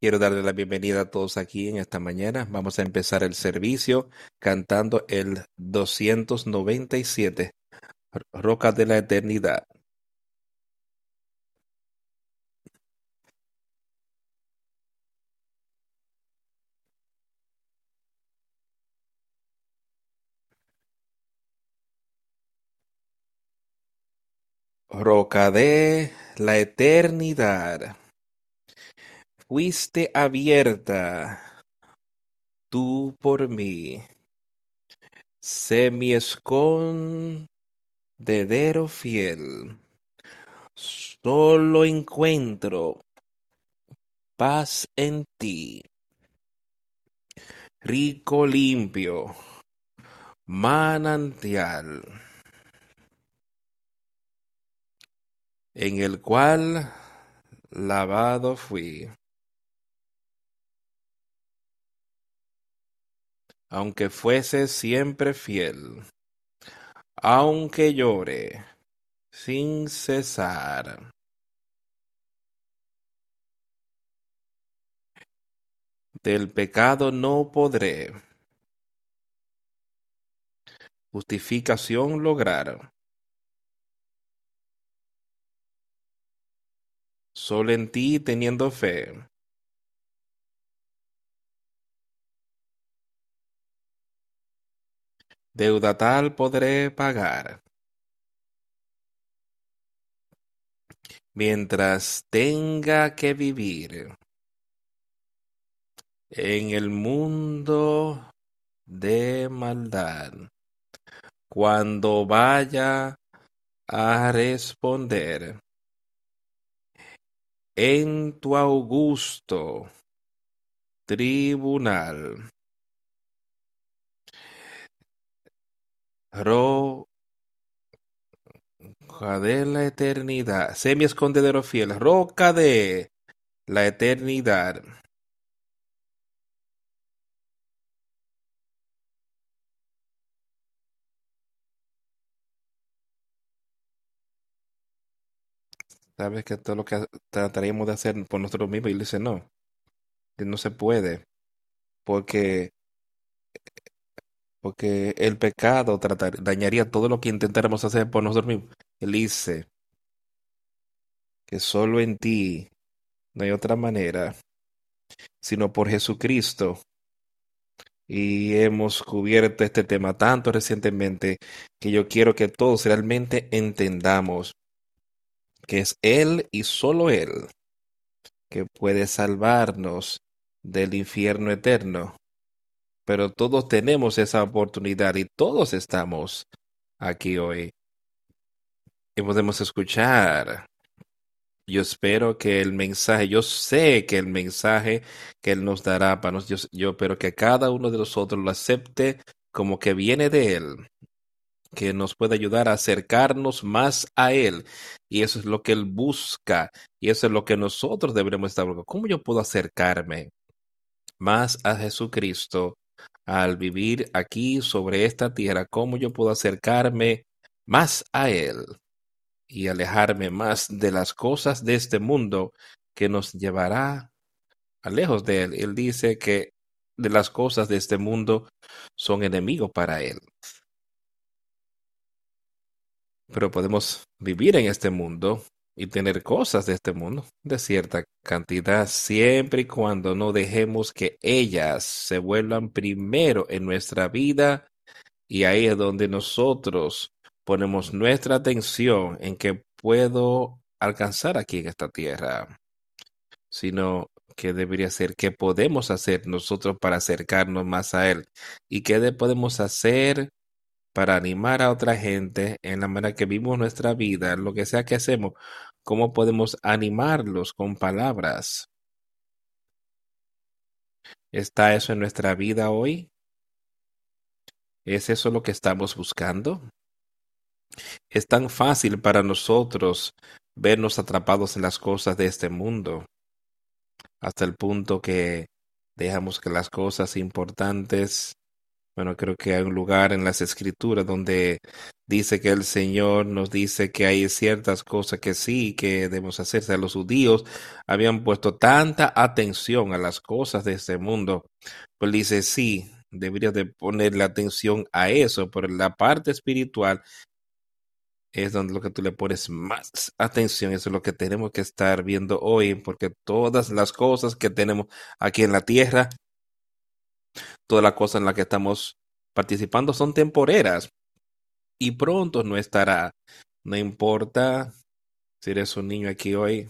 Quiero darle la bienvenida a todos aquí en esta mañana. Vamos a empezar el servicio cantando el 297, Roca de la Eternidad. Roca de la Eternidad. Fuiste abierta tú por mí. Sé mi escondedero fiel. Solo encuentro paz en ti. Rico limpio, manantial, en el cual lavado fui. Aunque fuese siempre fiel, aunque llore sin cesar. Del pecado no podré justificación lograr. Solo en ti teniendo fe deuda tal podré pagar. Mientras tenga que vivir en el mundo de maldad, cuando vaya a responder en tu augusto tribunal. Roca de la eternidad, sé mi escondedero fiel, roca de la eternidad. Sabes que todo lo que trataríamos de hacer por nosotros mismos, y él dice no, no se puede, porque porque el pecado tratar, dañaría todo lo que intentáramos hacer por nosotros mismos. Él dice que solo en ti no hay otra manera, sino por Jesucristo. Y hemos cubierto este tema tanto recientemente que yo quiero que todos realmente entendamos que es Él y solo Él que puede salvarnos del infierno eterno pero todos tenemos esa oportunidad y todos estamos aquí hoy y podemos escuchar. Yo espero que el mensaje, yo sé que el mensaje que Él nos dará para nosotros, yo, espero que cada uno de nosotros lo acepte como que viene de Él, que nos puede ayudar a acercarnos más a Él. Y eso es lo que Él busca y eso es lo que nosotros deberemos estar buscando. ¿Cómo yo puedo acercarme más a Jesucristo? Al vivir aquí sobre esta tierra, cómo yo puedo acercarme más a Él y alejarme más de las cosas de este mundo que nos llevará a lejos de Él. Él dice que de las cosas de este mundo son enemigos para Él. Pero podemos vivir en este mundo y tener cosas de este mundo de cierta cantidad siempre y cuando no dejemos que ellas se vuelvan primero en nuestra vida y ahí es donde nosotros ponemos nuestra atención en que puedo alcanzar aquí en esta tierra, sino que debería ser qué podemos hacer nosotros para acercarnos más a Él y qué podemos hacer para animar a otra gente en la manera que vivimos nuestra vida, lo que sea que hacemos, cómo podemos animarlos con palabras. ¿Está eso en nuestra vida hoy? ¿Es eso lo que estamos buscando? Es tan fácil para nosotros vernos atrapados en las cosas de este mundo, hasta el punto que dejamos que las cosas importantes Bueno, creo que hay un lugar en las escrituras donde dice que el Señor nos dice que hay ciertas cosas que sí, que debemos hacer. O sea, los judíos habían puesto tanta atención a las cosas de este mundo. Pues dice, sí, deberías de ponerle atención a eso, pero la parte espiritual es donde lo que tú le pones más atención, eso es lo que tenemos que estar viendo hoy, porque todas las cosas que tenemos aquí en la tierra, todas las cosas en las que estamos participando son temporeras y pronto no estará. No importa si eres un niño aquí hoy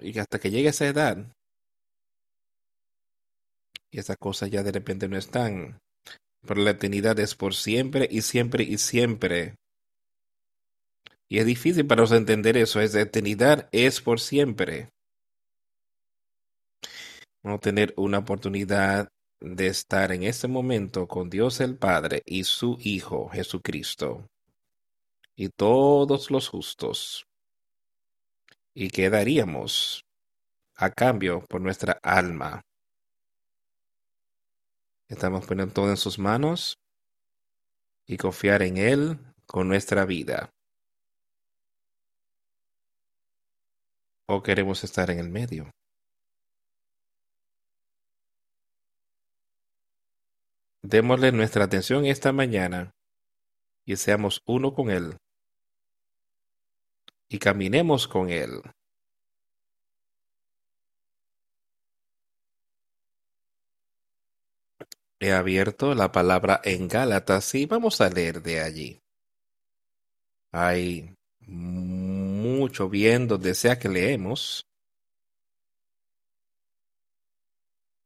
y hasta que llegue esa edad y esas cosas ya de repente no están. Pero la eternidad es por siempre y siempre y siempre. Y es difícil para nosotros entender eso. Es la eternidad es por siempre. A tener una oportunidad de estar en este momento con Dios el Padre y su Hijo Jesucristo y todos los justos. ¿Y qué daríamos a cambio por nuestra alma? Estamos poniendo todo en sus manos y confiar en Él con nuestra vida. ¿O queremos estar en el medio? Démosle nuestra atención esta mañana y seamos uno con Él. Y caminemos con Él. He abierto la palabra en Gálatas y vamos a leer de allí. Hay mucho bien donde sea que leemos.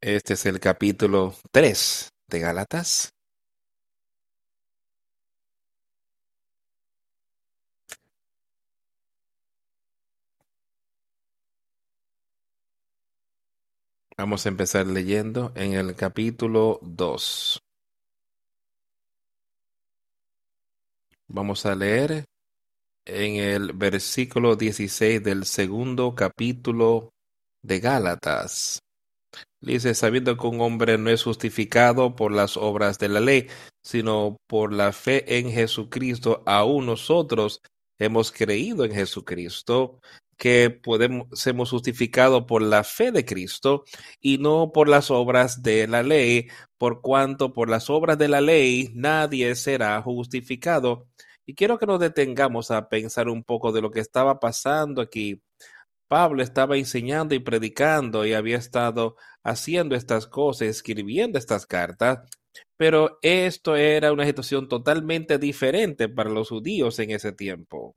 Este es el capítulo 3 de Gálatas. Vamos a empezar leyendo en el capítulo 2. Vamos a leer en el versículo 16 del segundo capítulo de Gálatas. Dice, sabiendo que un hombre no es justificado por las obras de la ley, sino por la fe en Jesucristo, aún nosotros hemos creído en Jesucristo que podemos, sermos justificados por la fe de Cristo y no por las obras de la ley, por cuanto por las obras de la ley nadie será justificado. Y quiero que nos detengamos a pensar un poco de lo que estaba pasando aquí. Pablo estaba enseñando y predicando y había estado haciendo estas cosas, escribiendo estas cartas, pero esto era una situación totalmente diferente para los judíos en ese tiempo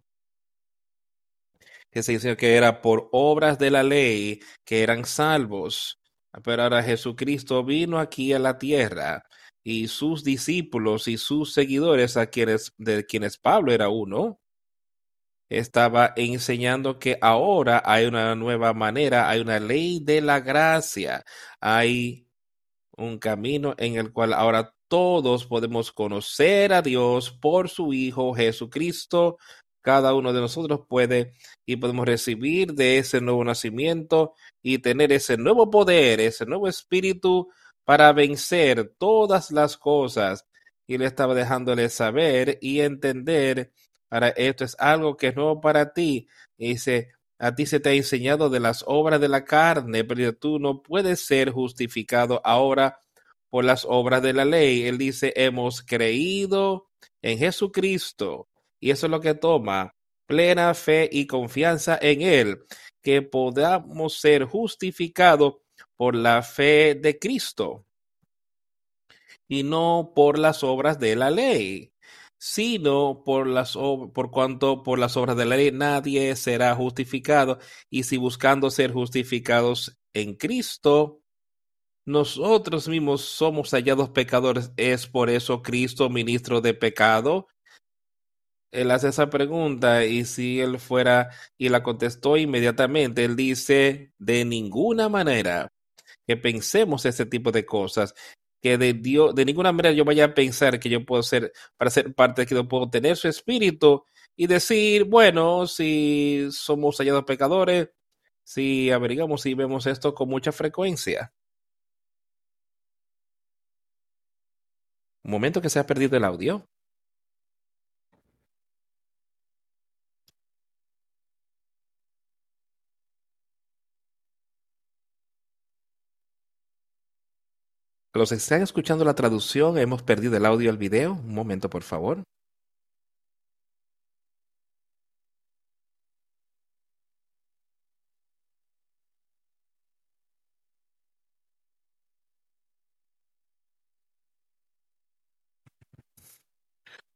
que se dice que era por obras de la ley que eran salvos. Pero ahora Jesucristo vino aquí a la tierra y sus discípulos y sus seguidores, a quienes, de quienes Pablo era uno, estaba enseñando que ahora hay una nueva manera, hay una ley de la gracia, hay un camino en el cual ahora todos podemos conocer a Dios por su Hijo Jesucristo, cada uno de nosotros puede y podemos recibir de ese nuevo nacimiento y tener ese nuevo poder, ese nuevo espíritu para vencer todas las cosas. Y le estaba dejándole saber y entender, ahora esto es algo que es nuevo para ti. Dice, a ti se te ha enseñado de las obras de la carne, pero tú no puedes ser justificado ahora por las obras de la ley. Él dice, hemos creído en Jesucristo y eso es lo que toma plena fe y confianza en Él, que podamos ser justificados por la fe de Cristo y no por las obras de la ley, sino por las por cuanto por las obras de la ley nadie será justificado y si buscando ser justificados en Cristo nosotros mismos somos hallados pecadores, es por eso Cristo ministro de pecado él hace esa pregunta y si él fuera y la contestó inmediatamente, él dice, de ninguna manera que pensemos ese tipo de cosas, que de Dios, de ninguna manera yo vaya a pensar que yo puedo ser, para ser parte, que yo puedo tener su espíritu y decir, bueno, si somos hallados pecadores, si averigamos y vemos esto con mucha frecuencia. Un momento que se ha perdido el audio. Los que están escuchando la traducción, hemos perdido el audio al video. Un momento, por favor.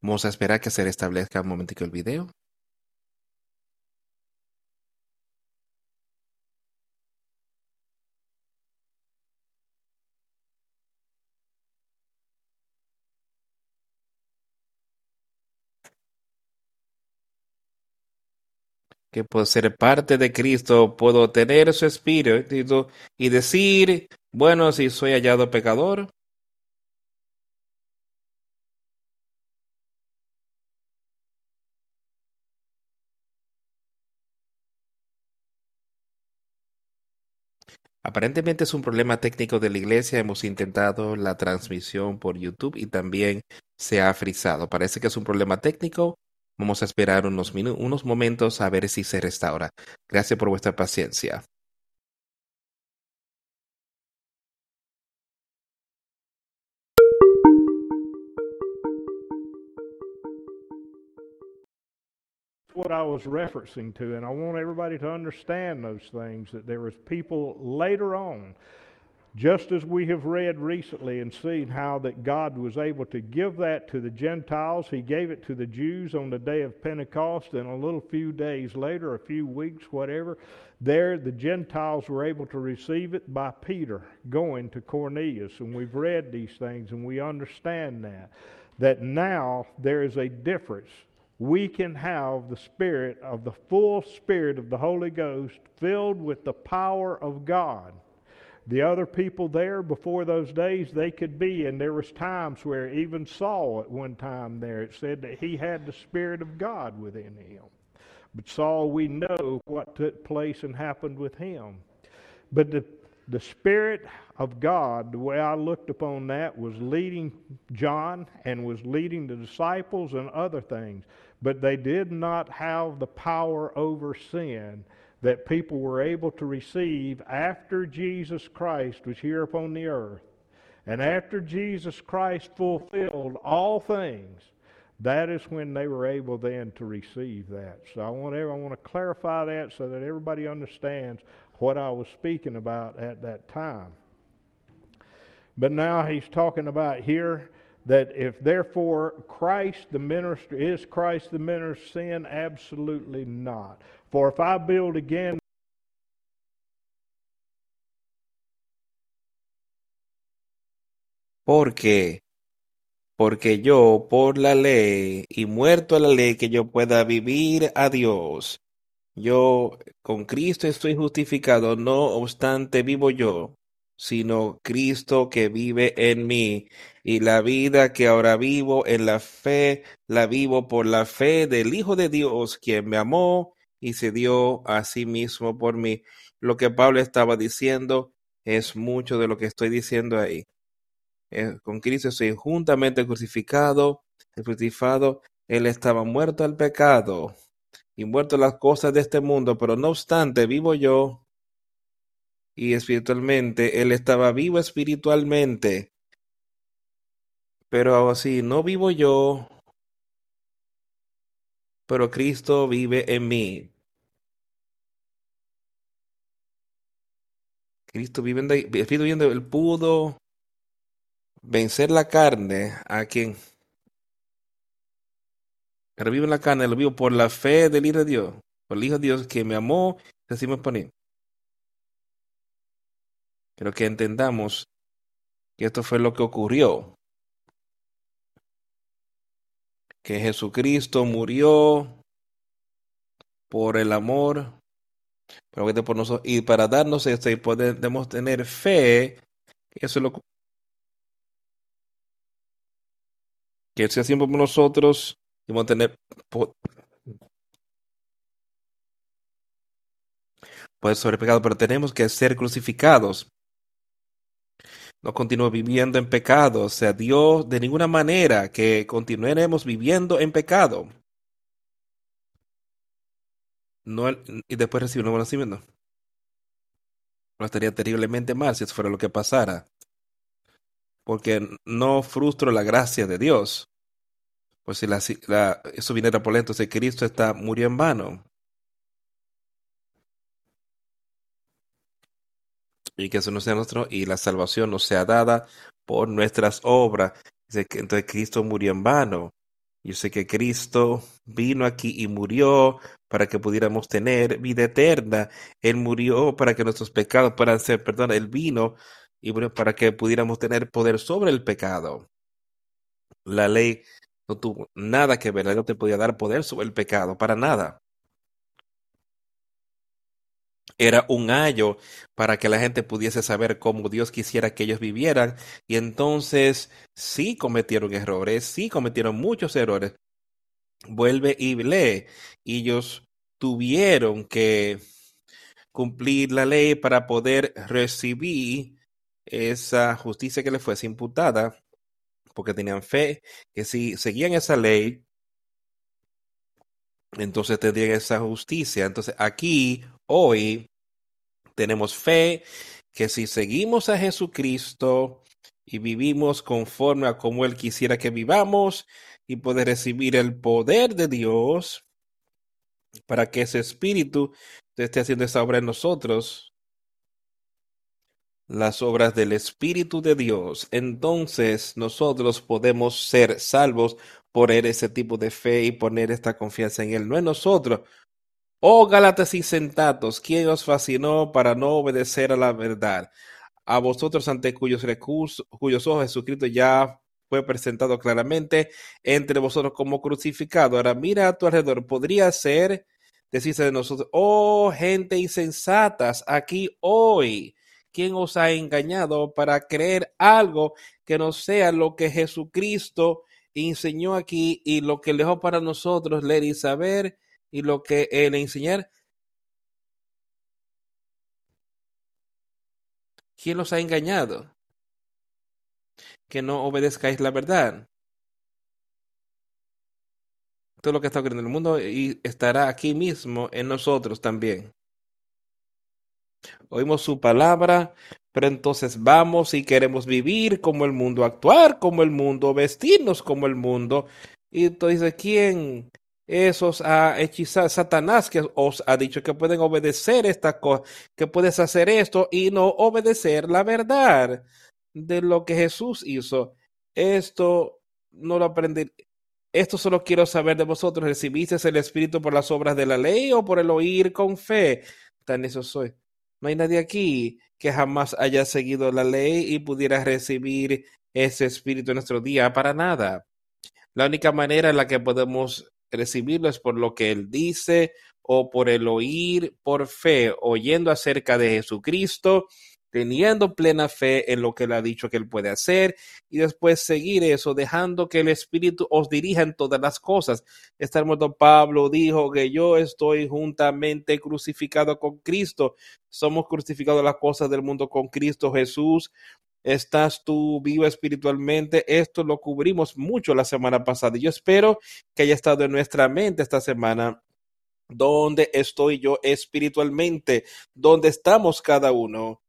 Vamos a esperar que se restablezca un momentico el video. Que por ser parte de Cristo puedo tener su espíritu y decir, bueno, si soy hallado pecador, Aparentemente es un problema técnico de la iglesia. Hemos intentado la transmisión por YouTube y también se ha frizado. Parece que es un problema técnico. Vamos a esperar unos, unos momentos a ver si se restaura. Gracias por vuestra paciencia. what I was referencing to, and I want everybody to understand those things that there was people later on, just as we have read recently and seen how that God was able to give that to the Gentiles, He gave it to the Jews on the day of Pentecost, and a little few days later, a few weeks, whatever, there the Gentiles were able to receive it by Peter going to Cornelius. And we've read these things and we understand that. That now there is a difference we can have the Spirit of the full Spirit of the Holy Ghost filled with the power of God. The other people there before those days, they could be, and there was times where even Saul at one time there, it said that he had the Spirit of God within him. But Saul, we know what took place and happened with him. But the the Spirit of God, the way I looked upon that, was leading John and was leading the disciples and other things. But they did not have the power over sin that people were able to receive after Jesus Christ was here upon the earth. And after Jesus Christ fulfilled all things, that is when they were able then to receive that. So I want, I want to clarify that so that everybody understands what I was speaking about at that time. But now he's talking about here that if therefore Christ the minister is Christ the minister sin absolutely not. For if I build again porque porque yo por la ley y muerto a la ley que yo pueda vivir a Dios. Yo con Cristo estoy justificado, no obstante vivo yo, sino Cristo que vive en mí. Y la vida que ahora vivo en la fe, la vivo por la fe del Hijo de Dios, quien me amó y se dio a sí mismo por mí. Lo que Pablo estaba diciendo es mucho de lo que estoy diciendo ahí. Eh, con Cristo estoy juntamente crucificado, crucificado. Él estaba muerto al pecado y muerto las cosas de este mundo, pero no obstante vivo yo y espiritualmente, Él estaba vivo espiritualmente, pero así no vivo yo, pero Cristo vive en mí. Cristo vive en Espíritu viviendo, Él pudo vencer la carne a quien revivo en la carne, lo vivo por la fe del Hijo de Dios, por el Hijo de Dios que me amó, así me pone. Quiero que entendamos que esto fue lo que ocurrió. Que Jesucristo murió por el amor, por nosotros, y para darnos esto y podemos tener fe, eso es lo que se hace por nosotros y tener pues sobre pecado, pero tenemos que ser crucificados. No continúe viviendo en pecado. O sea, Dios de ninguna manera que continuemos viviendo en pecado. No, y después recibir un nuevo nacimiento. No estaría terriblemente mal si eso fuera lo que pasara. Porque no frustro la gracia de Dios. Pues si la, la, eso viniera por entonces Cristo está murió en vano. Y que eso no sea nuestro y la salvación no sea dada por nuestras obras. Entonces Cristo murió en vano. Yo sé que Cristo vino aquí y murió para que pudiéramos tener vida eterna. Él murió para que nuestros pecados puedan ser perdón. Él vino y murió para que pudiéramos tener poder sobre el pecado. La ley no tuvo nada que ver, la no te podía dar poder sobre el pecado, para nada era un ayo para que la gente pudiese saber cómo Dios quisiera que ellos vivieran. Y entonces sí cometieron errores, sí cometieron muchos errores. Vuelve y lee. Ellos tuvieron que cumplir la ley para poder recibir esa justicia que les fuese imputada, porque tenían fe que si seguían esa ley, entonces tendrían esa justicia. Entonces aquí Hoy tenemos fe que si seguimos a Jesucristo y vivimos conforme a como Él quisiera que vivamos y poder recibir el poder de Dios para que ese Espíritu esté haciendo esa obra en nosotros, las obras del Espíritu de Dios, entonces nosotros podemos ser salvos por ese tipo de fe y poner esta confianza en Él, no en nosotros, Oh Gálatas insensatos, ¿quién os fascinó para no obedecer a la verdad? A vosotros ante cuyos recursos, cuyos ojos Jesucristo ya fue presentado claramente entre vosotros como crucificado. Ahora mira a tu alrededor, podría ser, decirse de nosotros, oh gente insensatas, aquí hoy, ¿quién os ha engañado para creer algo que no sea lo que Jesucristo enseñó aquí y lo que dejó para nosotros leer y saber? Y lo que el enseñar. ¿Quién los ha engañado? Que no obedezcáis la verdad. Todo lo que está ocurriendo en el mundo y estará aquí mismo en nosotros también. Oímos su palabra, pero entonces vamos y queremos vivir como el mundo, actuar como el mundo, vestirnos como el mundo. Y entonces, ¿quién esos a hechizar Satanás que os ha dicho que pueden obedecer esta cosa, que puedes hacer esto y no obedecer la verdad de lo que Jesús hizo. Esto no lo aprendí. Esto solo quiero saber de vosotros. ¿Recibiste el Espíritu por las obras de la ley o por el oír con fe? Tan eso soy. No hay nadie aquí que jamás haya seguido la ley y pudiera recibir ese Espíritu en nuestro día para nada. La única manera en la que podemos recibirlo es por lo que Él dice o por el oír por fe, oyendo acerca de Jesucristo, teniendo plena fe en lo que Él ha dicho que Él puede hacer y después seguir eso, dejando que el Espíritu os dirija en todas las cosas. Este hermano Pablo dijo que yo estoy juntamente crucificado con Cristo. Somos crucificados las cosas del mundo con Cristo Jesús estás tú vivo espiritualmente. Esto lo cubrimos mucho la semana pasada. Yo espero que haya estado en nuestra mente esta semana. ¿Dónde estoy yo espiritualmente? ¿Dónde estamos cada uno?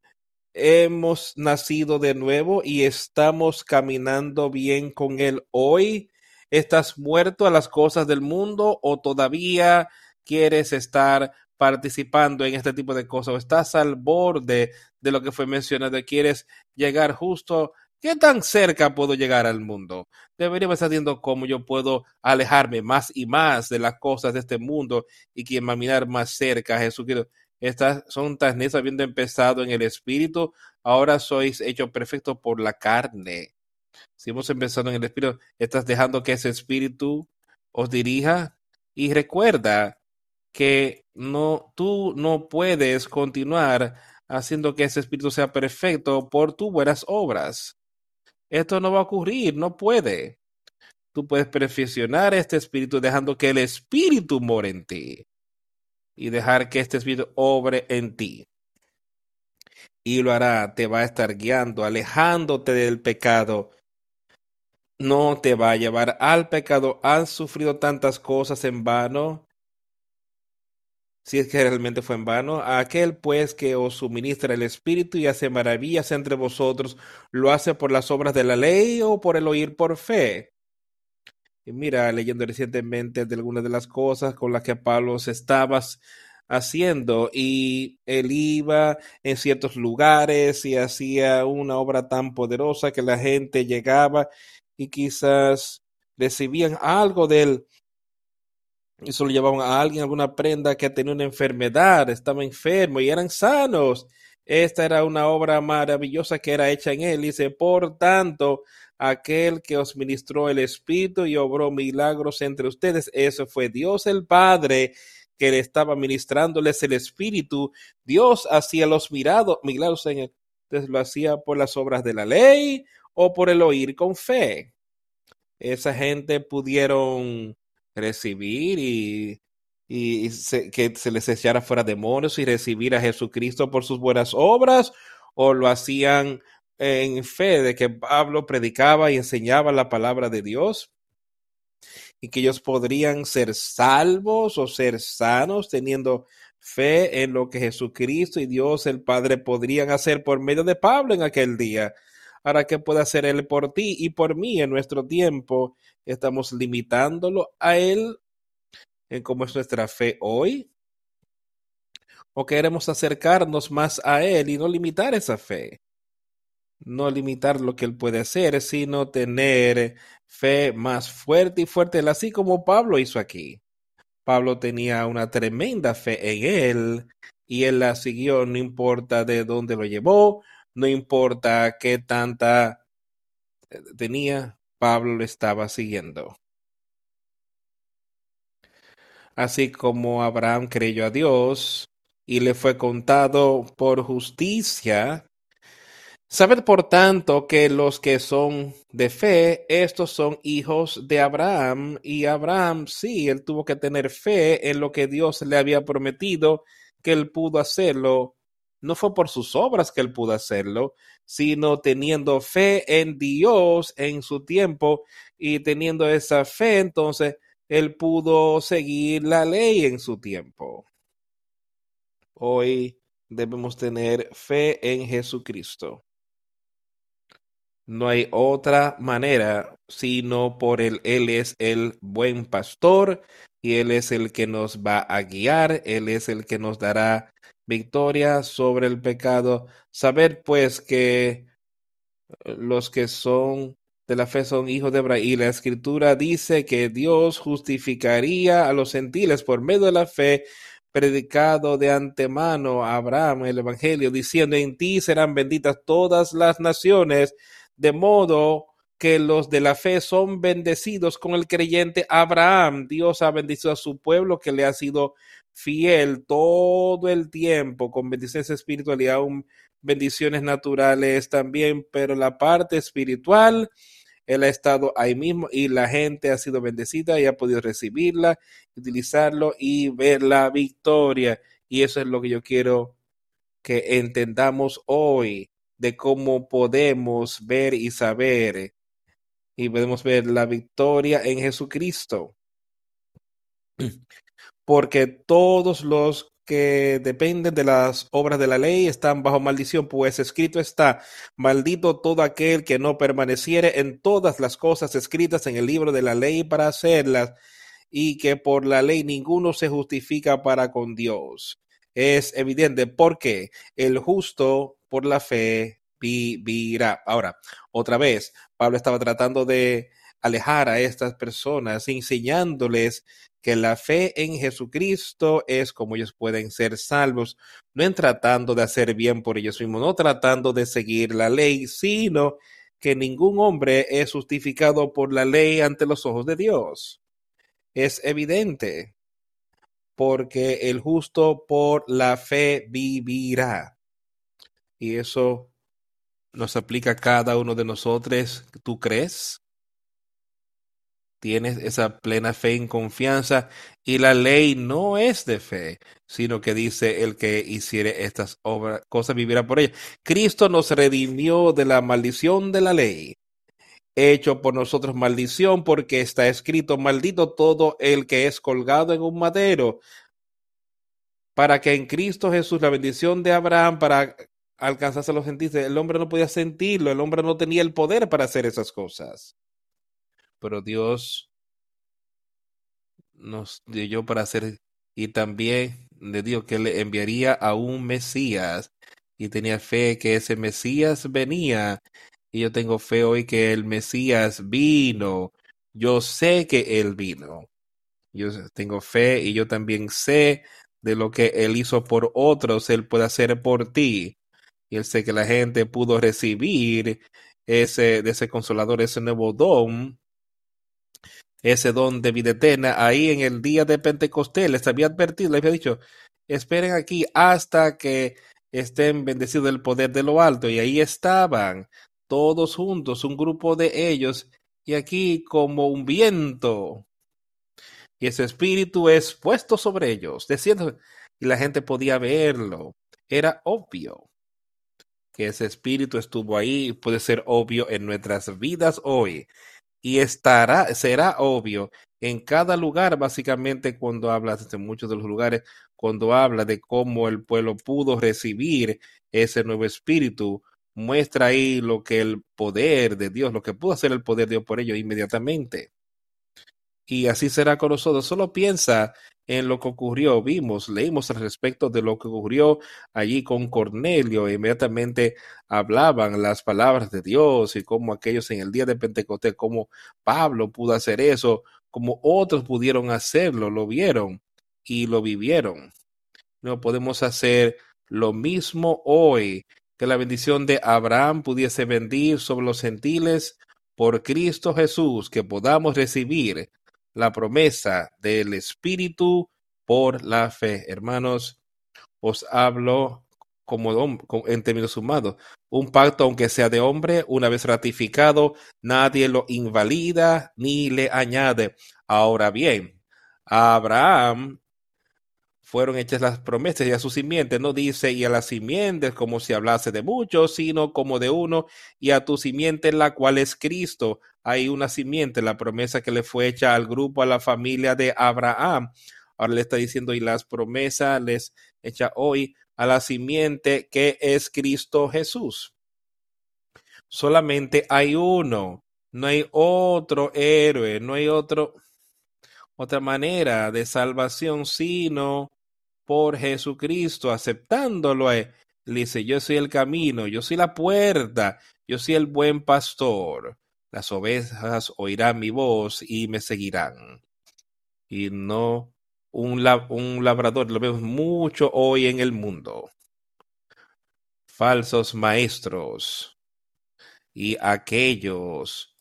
Hemos nacido de nuevo y estamos caminando bien con Él hoy. ¿Estás muerto a las cosas del mundo o todavía quieres estar participando en este tipo de cosas o estás al borde de lo que fue mencionado, quieres llegar justo, ¿qué tan cerca puedo llegar al mundo? Deberíamos estar viendo cómo yo puedo alejarme más y más de las cosas de este mundo y que mirar más cerca a Jesucristo. Estas son necesarias habiendo empezado en el espíritu, ahora sois hechos perfectos por la carne. Si hemos empezado en el espíritu, estás dejando que ese espíritu os dirija y recuerda que no, tú no puedes continuar haciendo que ese espíritu sea perfecto por tus buenas obras. Esto no va a ocurrir, no puede. Tú puedes perfeccionar este espíritu dejando que el espíritu more en ti y dejar que este espíritu obre en ti. y lo hará, te va a estar guiando, alejándote del pecado. No te va a llevar al pecado. ¿Has sufrido tantas cosas en vano? Si es que realmente fue en vano, a aquel pues que os suministra el Espíritu y hace maravillas entre vosotros, ¿lo hace por las obras de la ley o por el oír por fe? Y mira, leyendo recientemente de algunas de las cosas con las que Pablo se estaba haciendo y él iba en ciertos lugares y hacía una obra tan poderosa que la gente llegaba y quizás recibían algo de él y solo llevaban a alguien alguna prenda que tenía una enfermedad, estaba enfermo y eran sanos. Esta era una obra maravillosa que era hecha en él. Dice, por tanto, aquel que os ministró el Espíritu y obró milagros entre ustedes, eso fue Dios el Padre que le estaba ministrándoles el Espíritu. Dios hacía los mirados, milagros en él. Entonces lo hacía por las obras de la ley o por el oír con fe. Esa gente pudieron recibir y, y que se les echara fuera demonios y recibir a Jesucristo por sus buenas obras, o lo hacían en fe de que Pablo predicaba y enseñaba la palabra de Dios y que ellos podrían ser salvos o ser sanos teniendo fe en lo que Jesucristo y Dios el Padre podrían hacer por medio de Pablo en aquel día. Ahora, ¿qué puede hacer Él por ti y por mí en nuestro tiempo? ¿Estamos limitándolo a Él en cómo es nuestra fe hoy? ¿O queremos acercarnos más a Él y no limitar esa fe? No limitar lo que Él puede hacer, sino tener fe más fuerte y fuerte, así como Pablo hizo aquí. Pablo tenía una tremenda fe en Él y Él la siguió, no importa de dónde lo llevó, no importa qué tanta eh, tenía, Pablo lo estaba siguiendo. Así como Abraham creyó a Dios y le fue contado por justicia, Sabed por tanto que los que son de fe, estos son hijos de Abraham, y Abraham sí, él tuvo que tener fe en lo que Dios le había prometido, que él pudo hacerlo no fue por sus obras que él pudo hacerlo, sino teniendo fe en Dios en su tiempo y teniendo esa fe, entonces él pudo seguir la ley en su tiempo. Hoy debemos tener fe en Jesucristo. No hay otra manera sino por él. Él es el buen pastor y Él es el que nos va a guiar, Él es el que nos dará victoria sobre el pecado. Saber pues que eh, los que son de la fe son hijos de Abraham. Y la escritura dice que Dios justificaría a los gentiles por medio de la fe predicado de antemano a Abraham el Evangelio, diciendo en ti serán benditas todas las naciones, de modo que los de la fe son bendecidos con el creyente Abraham. Dios ha bendecido a su pueblo que le ha sido fiel todo el tiempo con bendiciones espirituales y aún bendiciones naturales también, pero la parte espiritual, él ha estado ahí mismo y la gente ha sido bendecida y ha podido recibirla, utilizarlo y ver la victoria. Y eso es lo que yo quiero que entendamos hoy de cómo podemos ver y saber y podemos ver la victoria en Jesucristo. Porque todos los que dependen de las obras de la ley están bajo maldición, pues escrito está, maldito todo aquel que no permaneciere en todas las cosas escritas en el libro de la ley para hacerlas, y que por la ley ninguno se justifica para con Dios. Es evidente porque el justo por la fe vivirá. Ahora, otra vez, Pablo estaba tratando de alejar a estas personas, enseñándoles que la fe en Jesucristo es como ellos pueden ser salvos, no en tratando de hacer bien por ellos mismos, no tratando de seguir la ley, sino que ningún hombre es justificado por la ley ante los ojos de Dios. Es evidente, porque el justo por la fe vivirá. Y eso nos aplica a cada uno de nosotros, ¿tú crees? tienes esa plena fe en confianza y la ley no es de fe, sino que dice el que hiciere estas obras, cosas vivirá por ella. Cristo nos redimió de la maldición de la ley, hecho por nosotros maldición, porque está escrito, maldito todo el que es colgado en un madero, para que en Cristo Jesús la bendición de Abraham para alcanzarse los gentiles, el hombre no podía sentirlo, el hombre no tenía el poder para hacer esas cosas. Pero Dios nos dio para hacer, y también le dijo que le enviaría a un Mesías, y tenía fe que ese Mesías venía, y yo tengo fe hoy que el Mesías vino, yo sé que él vino, yo tengo fe y yo también sé de lo que Él hizo por otros, Él puede hacer por ti. Y Él sé que la gente pudo recibir ese, de ese consolador, ese nuevo don, ese don de vida eterna. Ahí en el día de Pentecostés les había advertido, les había dicho, esperen aquí hasta que estén bendecidos del poder de lo alto. Y ahí estaban todos juntos, un grupo de ellos, y aquí como un viento y ese espíritu es puesto sobre ellos, diciendo, y la gente podía verlo. Era obvio que ese espíritu estuvo ahí, puede ser obvio en nuestras vidas hoy y estará, será obvio en cada lugar, básicamente cuando hablas de muchos de los lugares, cuando habla de cómo el pueblo pudo recibir ese nuevo espíritu, muestra ahí lo que el poder de Dios, lo que pudo hacer el poder de Dios por ellos inmediatamente y así será con nosotros. Solo piensa en lo que ocurrió. Vimos, leímos al respecto de lo que ocurrió allí con Cornelio. Inmediatamente hablaban las palabras de Dios y cómo aquellos en el día de Pentecostés, cómo Pablo pudo hacer eso, como otros pudieron hacerlo, lo vieron y lo vivieron. No podemos hacer lo mismo hoy. Que la bendición de Abraham pudiese venir sobre los gentiles por Cristo Jesús, que podamos recibir la promesa del Espíritu por la fe. Hermanos, os hablo como en términos sumados. Un pacto, aunque sea de hombre, una vez ratificado, nadie lo invalida ni le añade. Ahora bien, Abraham fueron hechas las promesas y a su simiente no dice y a la simiente como si hablase de muchos, sino como de uno y a tu simiente la cual es Cristo. Hay una simiente, la promesa que le fue hecha al grupo, a la familia de Abraham. Ahora le está diciendo y las promesas les hecha hoy a la simiente que es Cristo Jesús. Solamente hay uno, no hay otro héroe, no hay otro otra manera de salvación sino por Jesucristo, aceptándolo. Le dice, yo soy el camino, yo soy la puerta, yo soy el buen pastor. Las ovejas oirán mi voz y me seguirán. Y no un, un labrador, lo vemos mucho hoy en el mundo. Falsos maestros y aquellos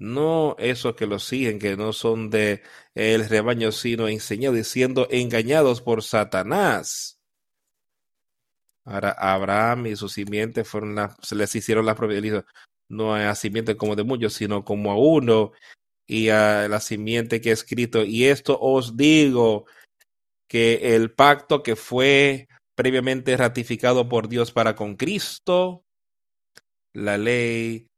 no esos que los siguen, que no son de el rebaño, sino enseñados y siendo engañados por Satanás. Ahora Abraham y su simiente fueron se les hicieron las promesas, no a simiente como de muchos, sino como a uno y a la simiente que he escrito. Y esto os digo que el pacto que fue previamente ratificado por Dios para con Cristo, la ley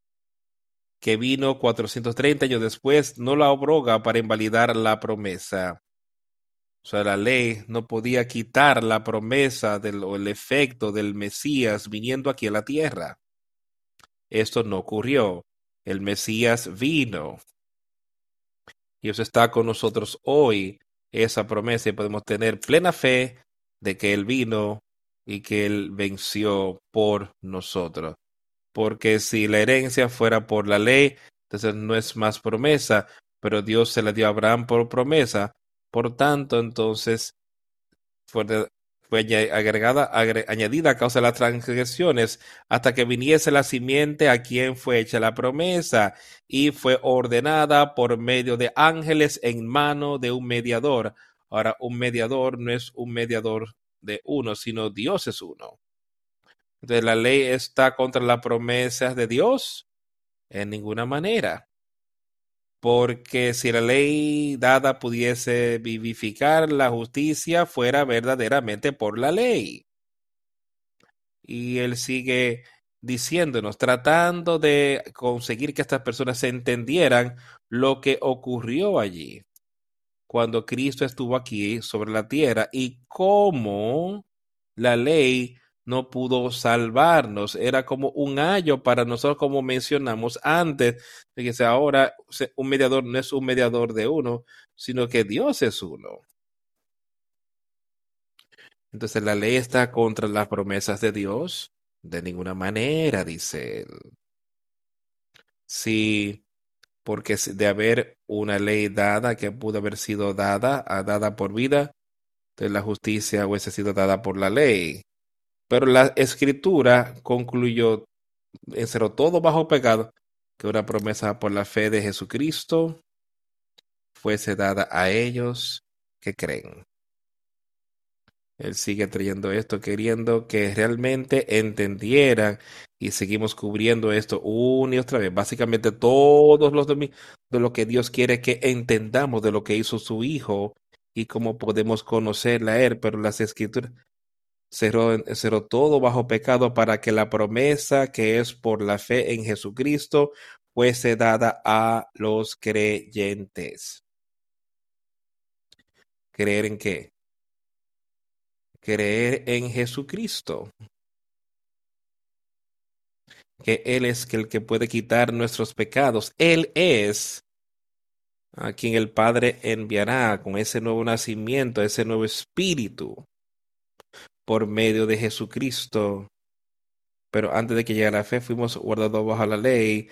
que vino 430 años después, no la abroga para invalidar la promesa. O sea, la ley no podía quitar la promesa del, o el efecto del Mesías viniendo aquí a la tierra. Esto no ocurrió. El Mesías vino. Dios está con nosotros hoy. Esa promesa y podemos tener plena fe de que Él vino y que Él venció por nosotros porque si la herencia fuera por la ley, entonces no es más promesa, pero Dios se la dio a Abraham por promesa. Por tanto, entonces fue, agregada, añadida a causa de las transgresiones hasta que viniese la simiente a quien fue hecha la promesa y fue ordenada por medio de ángeles en mano de un mediador. Ahora, un mediador no es un mediador de uno, sino Dios es uno de la ley está contra las promesas de Dios? En ninguna manera. porque si la ley dada pudiese vivificar la justicia, fuera verdaderamente por la ley. Y él sigue diciéndonos, tratando de conseguir que estas personas entendieran lo que ocurrió allí cuando Cristo estuvo aquí sobre la tierra y cómo la ley no pudo salvarnos. Era como un ayo para nosotros, como mencionamos antes, que ahora un mediador no es un mediador de uno, sino que Dios es uno. Entonces la ley está contra las promesas de Dios. De ninguna manera, dice él. Sí, porque de haber una ley dada que pudo haber sido dada, dada por vida, de la justicia hubiese sido dada por la ley. Pero la escritura concluyó, encerró todo bajo pecado, que una promesa por la fe de Jesucristo fuese dada a ellos que creen. Él sigue trayendo esto, queriendo que realmente entendieran y seguimos cubriendo esto una y otra vez. Básicamente todos los de lo que Dios quiere que entendamos de lo que hizo su Hijo y cómo podemos conocerla a Él, pero las escrituras cerró, cerró todo bajo pecado para que la promesa que es por la fe en Jesucristo fuese dada a los creyentes. ¿Creer en qué? creer en Jesucristo. Que Él es el que puede quitar nuestros pecados. Él es a quien el Padre enviará con ese nuevo nacimiento, ese nuevo espíritu, por medio de Jesucristo. Pero antes de que llegara la fe, fuimos guardados bajo la ley,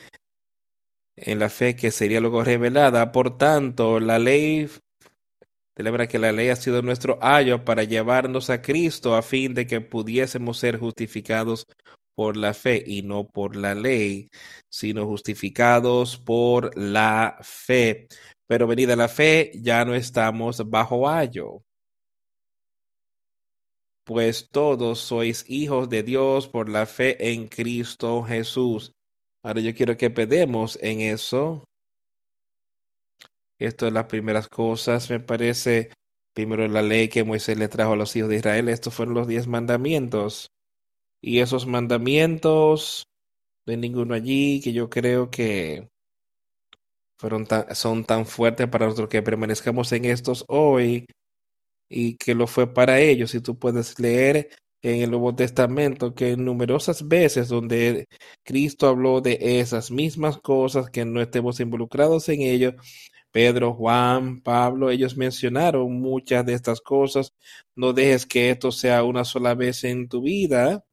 en la fe que sería luego revelada. Por tanto, la ley Celebra que la ley ha sido nuestro ayo para llevarnos a Cristo a fin de que pudiésemos ser justificados por la fe y no por la ley, sino justificados por la fe. Pero venida la fe, ya no estamos bajo ayo. Pues todos sois hijos de Dios por la fe en Cristo Jesús. Ahora yo quiero que pedemos en eso esto es las primeras cosas, me parece. Primero la ley que Moisés le trajo a los hijos de Israel. Estos fueron los diez mandamientos. Y esos mandamientos, no hay ninguno allí que yo creo que fueron son tan fuertes para nosotros que permanezcamos en estos hoy y que lo fue para ellos. Y tú puedes leer en el Nuevo Testamento que numerosas veces donde Cristo habló de esas mismas cosas que no estemos involucrados en ello, Pedro, Juan, Pablo, ellos mencionaron muchas de estas cosas. No dejes que esto sea una sola vez en tu vida.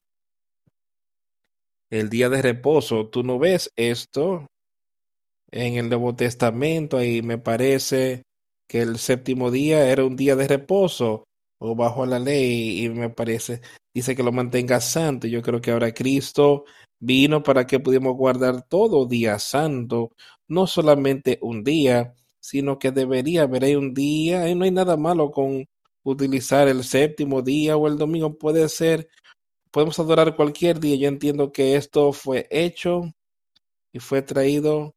El día de reposo, tú no ves esto en el Nuevo Testamento y me parece que el séptimo día era un día de reposo o bajo la ley y me parece, dice que lo mantenga santo. Yo creo que ahora Cristo vino para que pudiéramos guardar todo día santo, no solamente un día, sino que debería haber un día, y no hay nada malo con utilizar el séptimo día o el domingo, puede ser, podemos adorar cualquier día. Yo entiendo que esto fue hecho y fue traído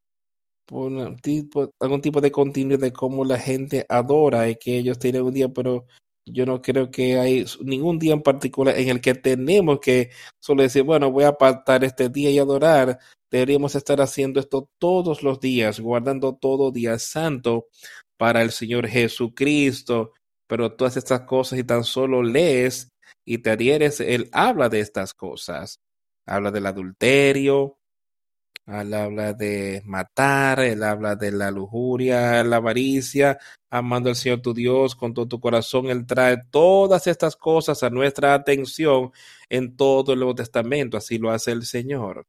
por algún tipo de continuidad de cómo la gente adora y que ellos tienen un día, pero yo no creo que hay ningún día en particular en el que tenemos que solo decir, bueno, voy a apartar este día y adorar. Deberíamos estar haciendo esto todos los días, guardando todo día santo para el Señor Jesucristo. Pero todas estas cosas y tan solo lees y te adhieres, Él habla de estas cosas. Habla del adulterio, él habla de matar, él habla de la lujuria, la avaricia, amando al Señor tu Dios con todo tu corazón. Él trae todas estas cosas a nuestra atención en todo el Nuevo Testamento. Así lo hace el Señor.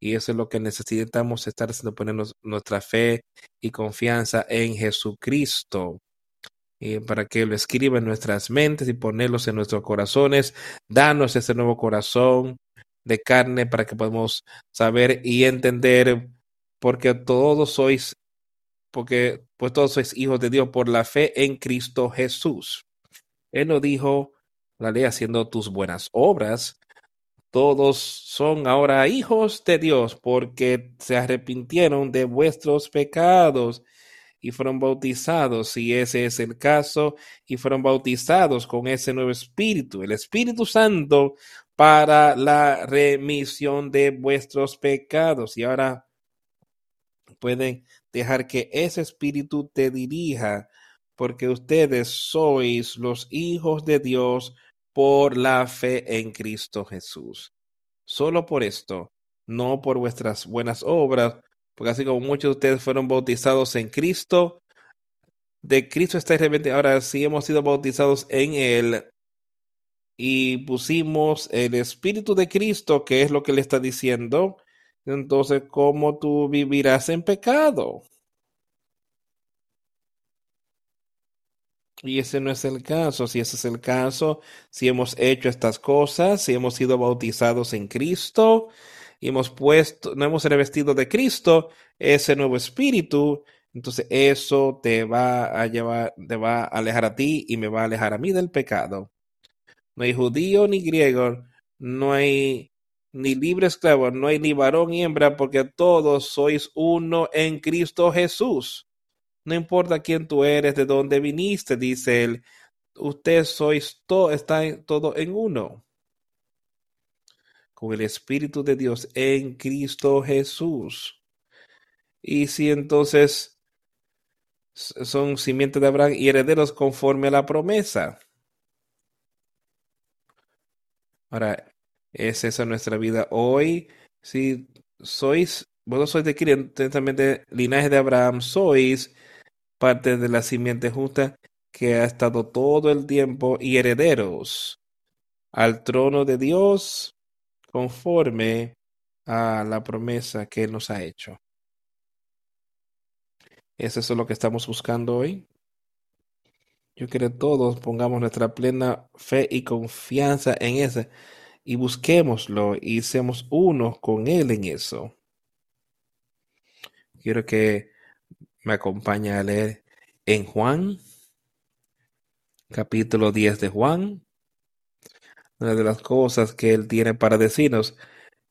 Y eso es lo que necesitamos estar haciendo, ponernos nuestra fe y confianza en Jesucristo. Y para que lo escriba en nuestras mentes y ponerlos en nuestros corazones, danos ese nuevo corazón, de carne para que podamos saber y entender porque todos sois porque pues todos sois hijos de Dios por la fe en Cristo Jesús. Él nos dijo la ley haciendo tus buenas obras todos son ahora hijos de Dios porque se arrepintieron de vuestros pecados y fueron bautizados, si ese es el caso, y fueron bautizados con ese nuevo espíritu, el Espíritu Santo, para la remisión de vuestros pecados. Y ahora pueden dejar que ese espíritu te dirija, porque ustedes sois los hijos de Dios por la fe en Cristo Jesús. Solo por esto, no por vuestras buenas obras, porque así como muchos de ustedes fueron bautizados en Cristo, de Cristo está repente, ahora sí hemos sido bautizados en Él y pusimos el Espíritu de Cristo, que es lo que le está diciendo, entonces, ¿cómo tú vivirás en pecado? Y ese no es el caso. Si ese es el caso, si hemos hecho estas cosas, si hemos sido bautizados en Cristo, y hemos puesto, no hemos revestido de Cristo, ese nuevo espíritu, entonces eso te va a llevar, te va a alejar a ti y me va a alejar a mí del pecado. No hay judío ni griego, no hay ni libre esclavo, no hay ni varón ni hembra, porque todos sois uno en Cristo Jesús. No importa quién tú eres, de dónde viniste, dice él, ustedes sois todo, está todo en uno. Con el Espíritu de Dios en Cristo Jesús. Y si entonces son simientes de Abraham y herederos conforme a la promesa. Ahora, ¿es esa nuestra vida hoy? Si sois, vos sois de aquí, intensamente linaje de Abraham, sois parte de la simiente justa que ha estado todo el tiempo y herederos al trono de Dios conforme a la promesa que nos ha hecho. ¿Es eso lo que estamos buscando hoy? Yo quiero que todos pongamos nuestra plena fe y confianza en ese y busquémoslo y seamos uno con Él en eso. Quiero que me acompañe a leer en Juan, capítulo 10 de Juan, una de las cosas que Él tiene para decirnos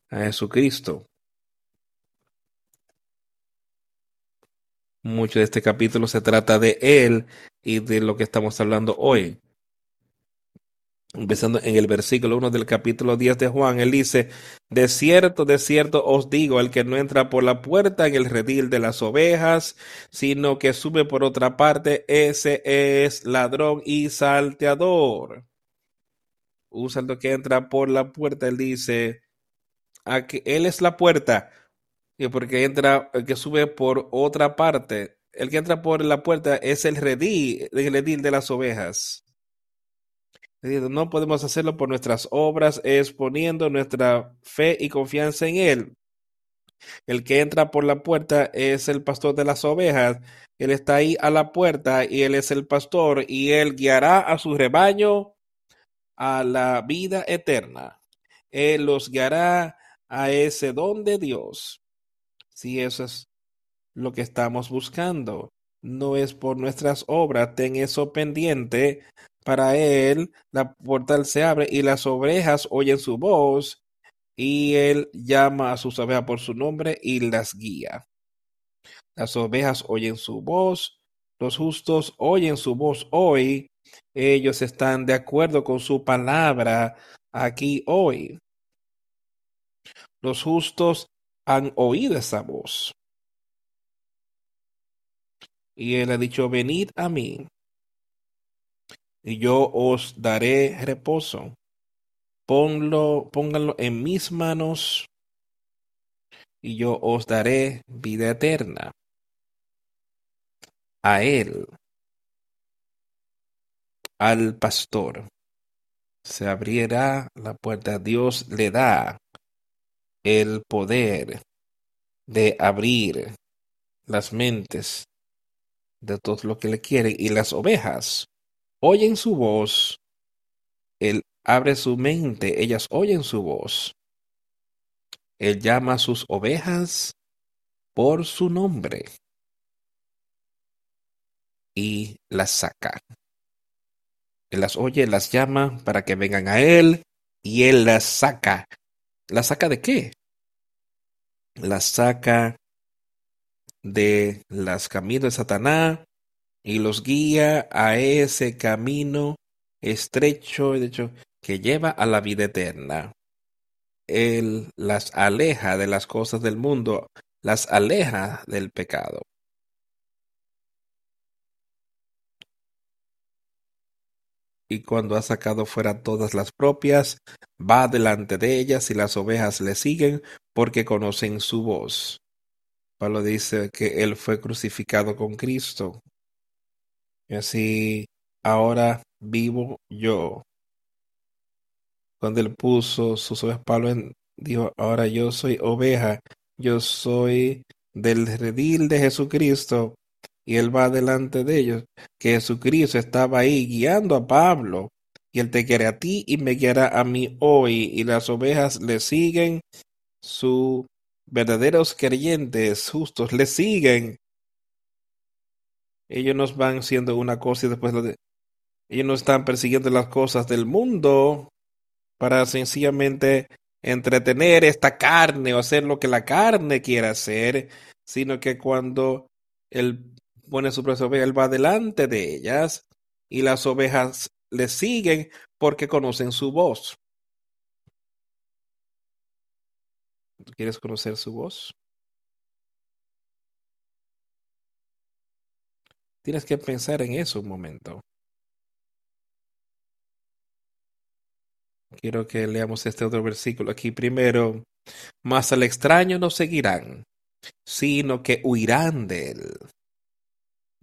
a Jesucristo. Mucho de este capítulo se trata de Él y de lo que estamos hablando hoy. Empezando en el versículo 1 del capítulo 10 de Juan, él dice, De cierto, de cierto os digo, el que no entra por la puerta en el redil de las ovejas, sino que sube por otra parte, ese es ladrón y salteador. Un salto que entra por la puerta, él dice, a que él es la puerta, y porque entra, el que sube por otra parte, el que entra por la puerta es el redil, el redil de las ovejas. No podemos hacerlo por nuestras obras, es poniendo nuestra fe y confianza en Él. El que entra por la puerta es el pastor de las ovejas. Él está ahí a la puerta y Él es el pastor y Él guiará a su rebaño a la vida eterna. Él los guiará a ese don de Dios. Si eso es lo que estamos buscando, no es por nuestras obras, ten eso pendiente, para él la puerta se abre y las ovejas oyen su voz y él llama a sus ovejas por su nombre y las guía. Las ovejas oyen su voz, los justos oyen su voz hoy, ellos están de acuerdo con su palabra aquí hoy. Los justos han oído esa voz. Y él ha dicho, venid a mí y yo os daré reposo. Ponlo, pónganlo en mis manos y yo os daré vida eterna. A él, al pastor, se abrirá la puerta. Dios le da el poder de abrir las mentes de todos los que le quieren y las ovejas oyen su voz, Él abre su mente, ellas oyen su voz. Él llama a sus ovejas por su nombre y las saca. Él las oye, las llama para que vengan a Él y Él las saca ¿La saca de qué? La saca de las caminos de Satanás y los guía a ese camino estrecho, que lleva a la vida eterna. Él las aleja de las cosas del mundo, las aleja del pecado. Y cuando ha sacado fuera todas las propias, va delante de ellas y las ovejas le siguen porque conocen su voz. Pablo dice que él fue crucificado con Cristo. Y así ahora vivo yo. Cuando él puso sus ovejas, Pablo dijo, ahora yo soy oveja, yo soy del redil de Jesucristo. Y él va delante de ellos, que Jesucristo estaba ahí guiando a Pablo. Y él te quiere a ti y me guiará a mí hoy. Y las ovejas le siguen, sus verdaderos creyentes justos le siguen. Ellos nos van siendo una cosa y después de, ellos no están persiguiendo las cosas del mundo para sencillamente entretener esta carne o hacer lo que la carne quiera hacer, sino que cuando él pone su propia oveja, él va delante de ellas y las ovejas le siguen porque conocen su voz. ¿Quieres conocer su voz? Tienes que pensar en eso un momento. Quiero que leamos este otro versículo aquí primero. Mas al extraño no seguirán, sino que huirán de él,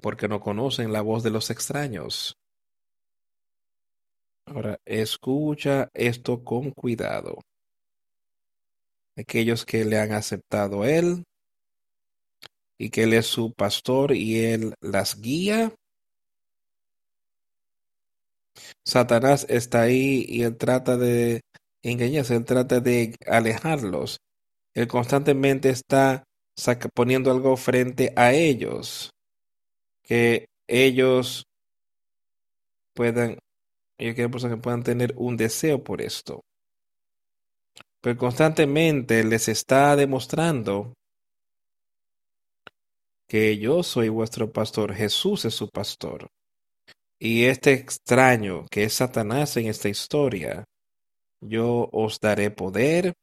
porque no conocen la voz de los extraños. Ahora, escucha esto con cuidado. Aquellos que le han aceptado a él y que él es su pastor y él las guía, Satanás está ahí y él trata de engañarse, él trata de alejarlos. Él constantemente está poniendo algo frente a ellos, que ellos puedan, yo quiero que puedan tener un deseo por esto. Pero constantemente les está demostrando que yo soy vuestro pastor, Jesús es su pastor. Y este extraño que es Satanás en esta historia, yo os daré poder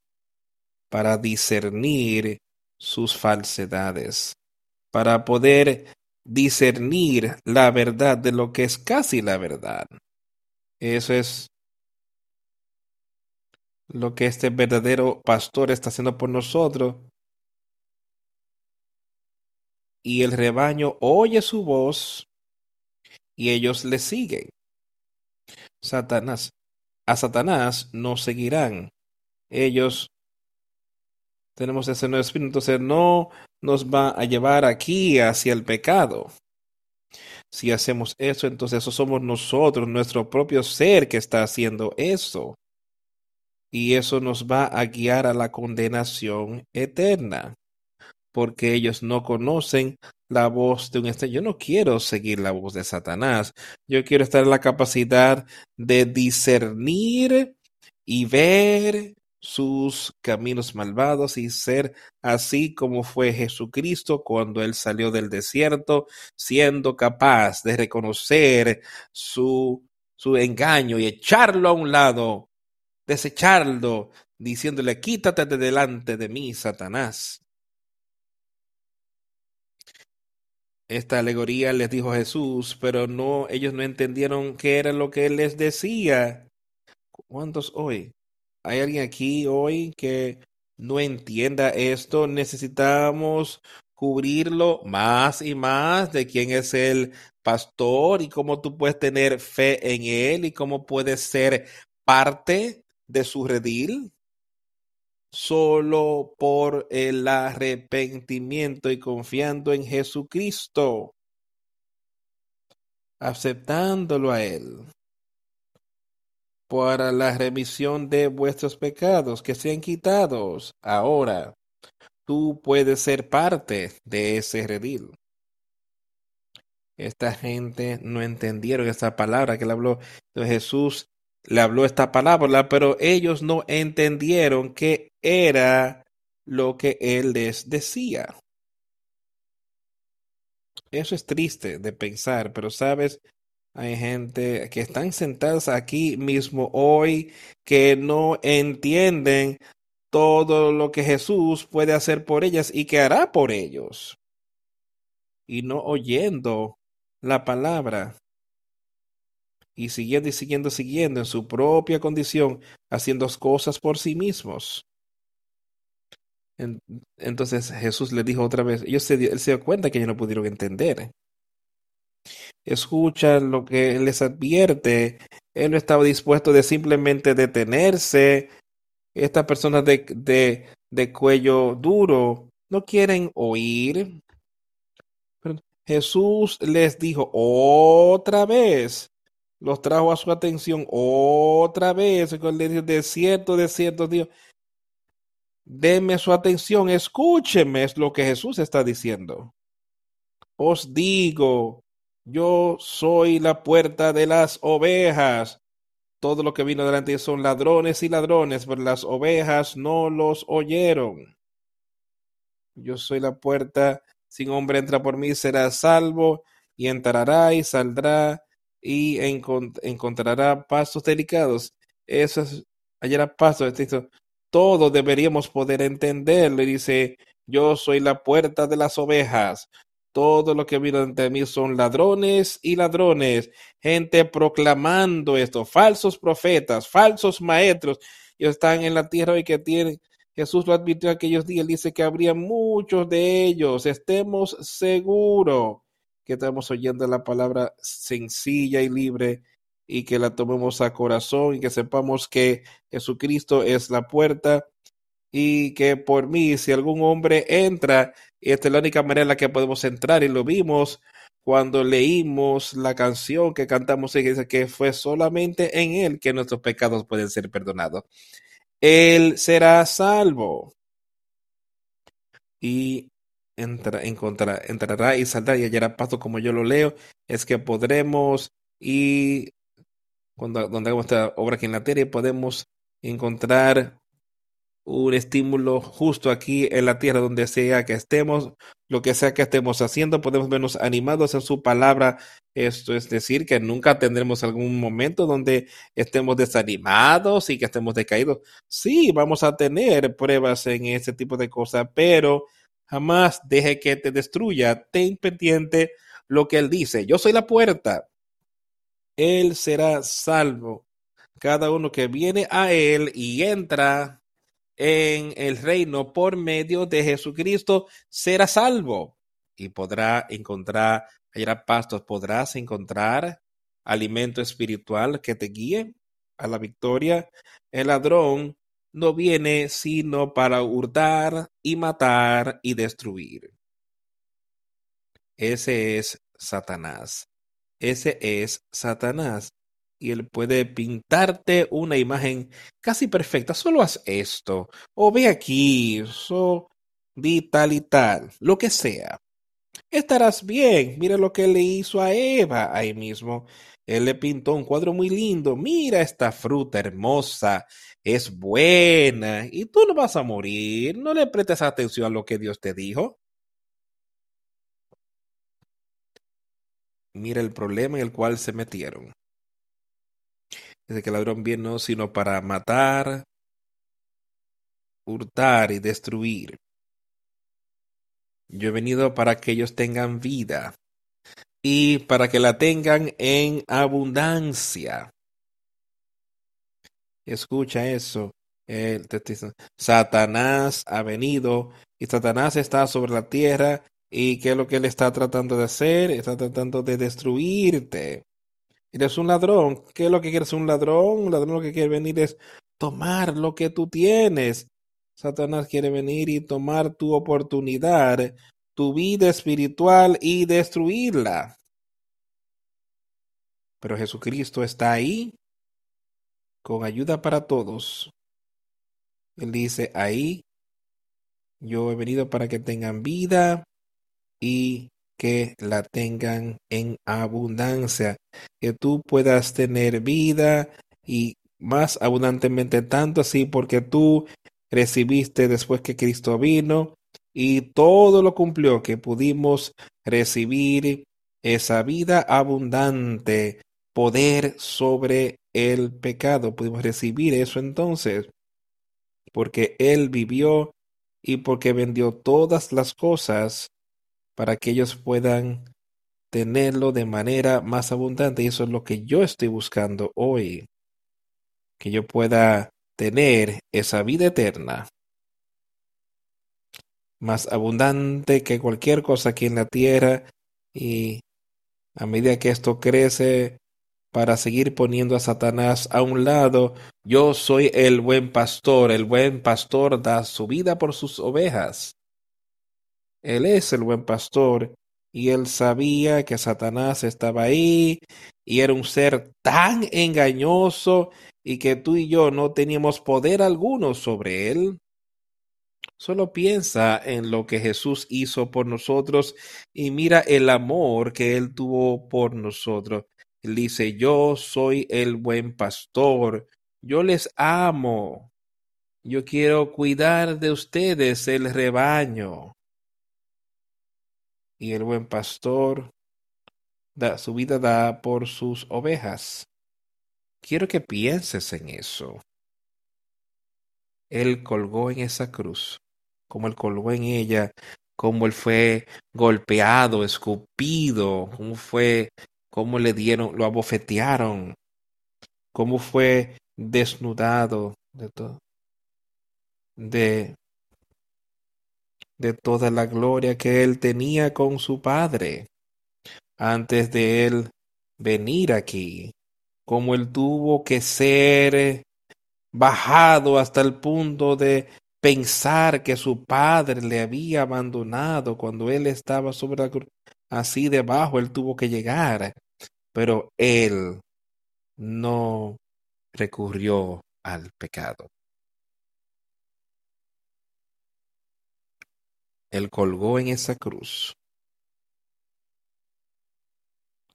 para discernir sus falsedades, para poder discernir la verdad de lo que es casi la verdad. Eso es lo que este verdadero pastor está haciendo por nosotros. Y el rebaño oye su voz y ellos le siguen. Satanás, a Satanás no seguirán. Ellos tenemos ese nuevo espíritu, entonces no nos va a llevar aquí hacia el pecado. Si hacemos eso, entonces eso somos nosotros, nuestro propio ser que está haciendo eso. Y eso nos va a guiar a la condenación eterna, porque ellos no conocen la voz de un este. Yo no quiero seguir la voz de Satanás. Yo quiero estar en la capacidad de discernir y ver sus caminos malvados y ser así como fue Jesucristo cuando él salió del desierto, siendo capaz de reconocer su, su engaño y echarlo a un lado, desecharlo, diciéndole, quítate de delante de mí, Satanás. esta alegoría les dijo Jesús, pero no, ellos no entendieron qué era lo que él les decía. ¿Cuántos hoy? ¿Hay alguien aquí hoy que no entienda esto? Necesitamos cubrirlo más y más de quién es el pastor y cómo tú puedes tener fe en él y cómo puedes ser parte de su redil solo por el arrepentimiento y confiando en Jesucristo, aceptándolo a Él para la remisión de vuestros pecados que sean quitados. Ahora, tú puedes ser parte de ese redil. Esta gente no entendieron esa palabra que él habló. Jesús le habló esta palabra, pero ellos no entendieron qué era lo que él les decía. Eso es triste de pensar, pero sabes, hay gente que están sentadas aquí mismo hoy que no entienden todo lo que Jesús puede hacer por ellas y que hará por ellos. Y no oyendo la palabra. Y siguiendo y siguiendo, siguiendo en su propia condición, haciendo cosas por sí mismos. Entonces Jesús le dijo otra vez, se, él se dio cuenta que ellos no pudieron entender. Escuchan lo que les advierte. Él no estaba dispuesto de simplemente detenerse. Estas personas de, de, de cuello duro no quieren oír. Jesús les dijo otra vez, los trajo a su atención otra vez, con el de cierto, de cierto, Dios, Deme su atención, escúcheme, es lo que Jesús está diciendo. Os digo, yo soy la puerta de las ovejas. Todo lo que vino delante son ladrones y ladrones, pero las ovejas no los oyeron. Yo soy la puerta, sin hombre entra por mí, será salvo, y entrará y saldrá y encontrará pasos delicados. Eso es, hallará pasos, todo deberíamos poder entenderlo. Y dice, yo soy la puerta de las ovejas. Todo lo que vino ante mí son ladrones y ladrones, gente proclamando esto, falsos profetas, falsos maestros, y están en la tierra y que tienen, Jesús lo advirtió aquellos días, dice que habría muchos de ellos, estemos seguros que estamos oyendo la palabra sencilla y libre y que la tomemos a corazón y que sepamos que Jesucristo es la puerta y que por mí, si algún hombre entra, esta es la única manera en la que podemos entrar y lo vimos cuando leímos la canción que cantamos que dice que fue solamente en Él que nuestros pecados pueden ser perdonados. Él será salvo. Y entra, encontrará, entrará y saldrá y hallará paso como yo lo leo, es que podremos y cuando, donde hagamos esta obra aquí en la tierra podemos encontrar un estímulo justo aquí en la tierra donde sea que estemos, lo que sea que estemos haciendo, podemos vernos animados en su palabra. Esto es decir, que nunca tendremos algún momento donde estemos desanimados y que estemos decaídos. Sí, vamos a tener pruebas en este tipo de cosas, pero jamás deje que te destruya. Ten pendiente lo que él dice. Yo soy la puerta él será salvo. Cada uno que viene a él y entra en el reino por medio de Jesucristo será salvo y podrá encontrar, hallará pastos, podrás encontrar alimento espiritual que te guíe a la victoria. El ladrón no viene sino para hurtar y matar y destruir. Ese es Satanás. Ese es Satanás. Y él puede pintarte una imagen casi perfecta. Solo haz esto. O ve aquí. So, di tal y tal. Lo que sea. Estarás bien. Mira lo que le hizo a Eva ahí mismo. Él le pintó un cuadro muy lindo. Mira esta fruta hermosa. Es buena. Y tú no vas a morir. No le prestes atención a lo que Dios te dijo. Mira el problema en el cual se metieron. Dice que el ladrón viene no sino para matar, hurtar y destruir. Yo he venido para que ellos tengan vida y para que la tengan en abundancia. Escucha eso. Satanás ha venido y Satanás está sobre la tierra ¿Y qué es lo que él está tratando de hacer? Está tratando de destruirte. Eres un ladrón. ¿Qué es lo que quieres un ladrón? Un ladrón lo que quiere venir es tomar lo que tú tienes. Satanás quiere venir y tomar tu oportunidad, tu vida espiritual y destruirla. Pero Jesucristo está ahí con ayuda para todos. Él dice, ahí yo he venido para que tengan vida y que la tengan en abundancia, que tú puedas tener vida y más abundantemente tanto así porque tú recibiste después que Cristo vino y todo lo cumplió que pudimos recibir esa vida abundante, poder sobre el pecado. Pudimos recibir eso entonces porque Él vivió y porque vendió todas las cosas para que ellos puedan tenerlo de manera más abundante. Y eso es lo que yo estoy buscando hoy. Que yo pueda tener esa vida eterna más abundante que cualquier cosa aquí en la tierra y a medida que esto crece para seguir poniendo a Satanás a un lado, yo soy el buen pastor, el buen pastor da su vida por sus ovejas. Él es el buen pastor y él sabía que Satanás estaba ahí y era un ser tan engañoso y que tú y yo no teníamos poder alguno sobre él. Solo piensa en lo que Jesús hizo por nosotros y mira el amor que Él tuvo por nosotros. Él dice, yo soy el buen pastor, yo les amo, yo quiero cuidar de ustedes el rebaño. Y el buen pastor da, su vida da por sus ovejas. Quiero que pienses en eso. Él colgó en esa cruz como él colgó en ella, cómo él fue golpeado, escupido, cómo fue, cómo le dieron, lo abofetearon, cómo fue desnudado de todo, de, de toda la gloria que él tenía con su padre antes de él venir aquí, como él tuvo que ser bajado hasta el punto de pensar que su padre le había abandonado cuando él estaba sobre la cruz. Así debajo él tuvo que llegar, pero él no recurrió al pecado. Él colgó en esa cruz.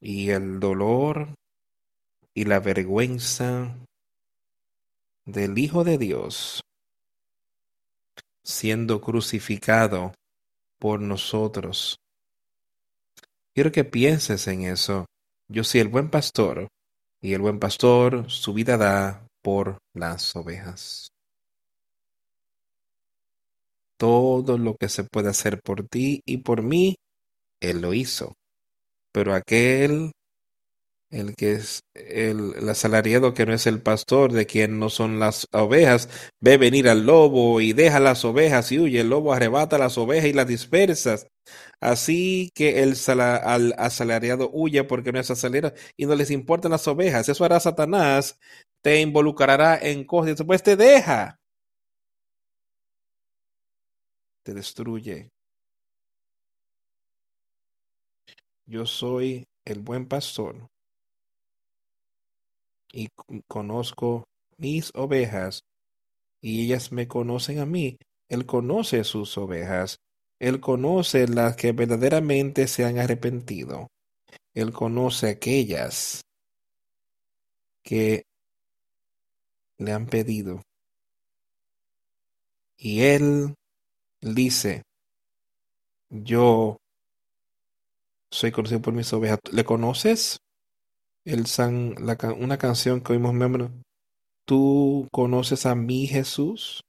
Y el dolor y la vergüenza del Hijo de Dios siendo crucificado por nosotros. Quiero que pienses en eso. Yo soy el buen pastor, y el buen pastor su vida da por las ovejas. Todo lo que se puede hacer por ti y por mí, Él lo hizo. Pero aquel el que es el, asalariado que no es el pastor, de quien no son las ovejas, ve venir al lobo y deja las ovejas y huye. El lobo arrebata las ovejas y las dispersa. Así que el al asalariado huye porque no es asalariado y no les importan las ovejas. Eso hará Satanás, te involucrará en cosas y después te deja. Destruye. Yo soy el buen pastor y conozco mis ovejas, y ellas me conocen a mí. Él conoce sus ovejas. Él conoce las que verdaderamente se han arrepentido. Él conoce aquellas que le han pedido. Y él dice, yo soy conocido por mis ovejas. ¿Le conoces? el san, la, una canción que oímos miembro. ¿Tú conoces a mi Jesús?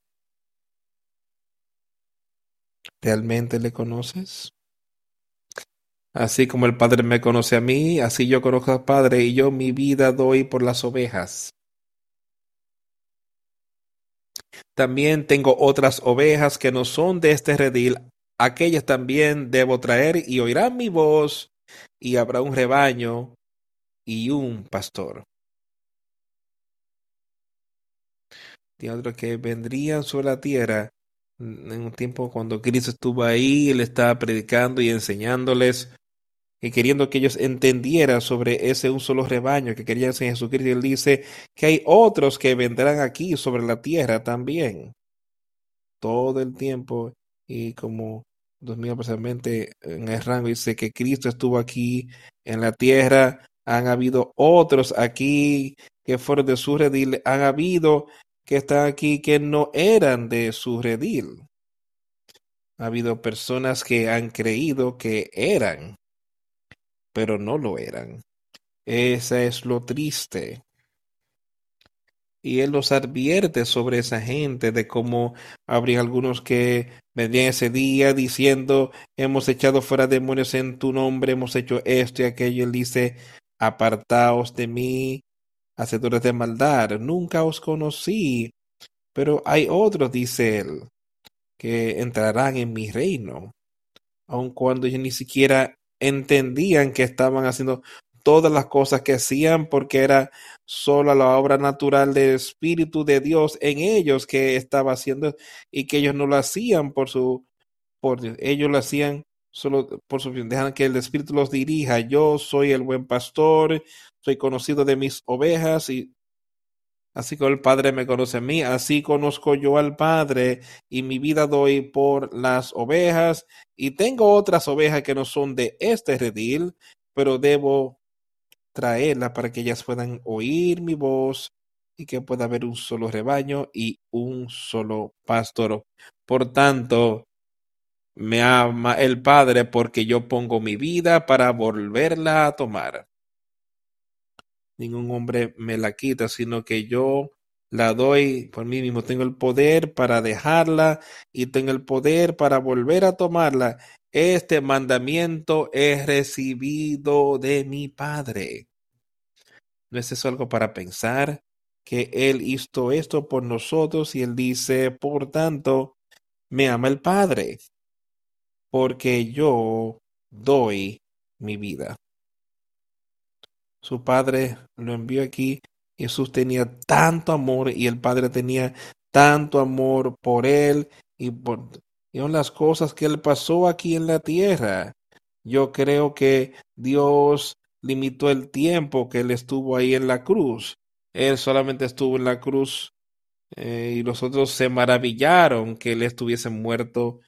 ¿Realmente le conoces? Así como el Padre me conoce a mí, así yo conozco al Padre y yo mi vida doy por las ovejas. También tengo otras ovejas que no son de este redil, aquellas también debo traer y oirán mi voz y habrá un rebaño y un pastor. Otros que vendrían sobre la tierra en un tiempo cuando Cristo estuvo ahí, él estaba predicando y enseñándoles y queriendo que ellos entendieran sobre ese un solo rebaño que querían ser Jesucristo. Él dice que hay otros que vendrán aquí sobre la tierra también. Todo el tiempo y como dos mil precisamente en el rango dice que Cristo estuvo aquí en la tierra han habido otros aquí que fueron de su redil, han habido que están aquí que no eran de su redil. Ha habido personas que han creído que eran, pero no lo eran. Esa es lo triste. Y él los advierte sobre esa gente de cómo habría algunos que vendrían ese día diciendo, hemos echado fuera demonios en tu nombre, hemos hecho esto y aquello. Él dice, apartaos de mí, hacedores de maldad, nunca os conocí. Pero hay otros, dice él, que entrarán en mi reino, aun cuando ellos ni siquiera entendían que estaban haciendo todas las cosas que hacían porque era solo la obra natural del Espíritu de Dios en ellos que estaba haciendo y que ellos no lo hacían por su, por ellos lo hacían solo por su dejan que el Espíritu los dirija. Yo soy el buen pastor, soy conocido de mis ovejas y Así como el Padre me conoce a mí, así conozco yo al Padre y mi vida doy por las ovejas y tengo otras ovejas que no son de este redil, pero debo traerlas para que ellas puedan oír mi voz y que pueda haber un solo rebaño y un solo pastor. Por tanto, me ama el Padre porque yo pongo mi vida para volverla a tomar ningún hombre me la quita, sino que yo la doy por mí mismo. Tengo el poder para dejarla y tengo el poder para volver a tomarla. Este mandamiento es recibido de mi Padre. ¿No es eso algo para pensar? Que Él hizo esto por nosotros y Él dice, por tanto, me ama el Padre, porque yo doy mi vida. Su padre lo envió aquí. Jesús tenía tanto amor y el Padre tenía tanto amor por él y por y las cosas que él pasó aquí en la tierra. Yo creo que Dios limitó el tiempo que él estuvo ahí en la cruz. Él solamente estuvo en la cruz eh, y los otros se maravillaron que él estuviese muerto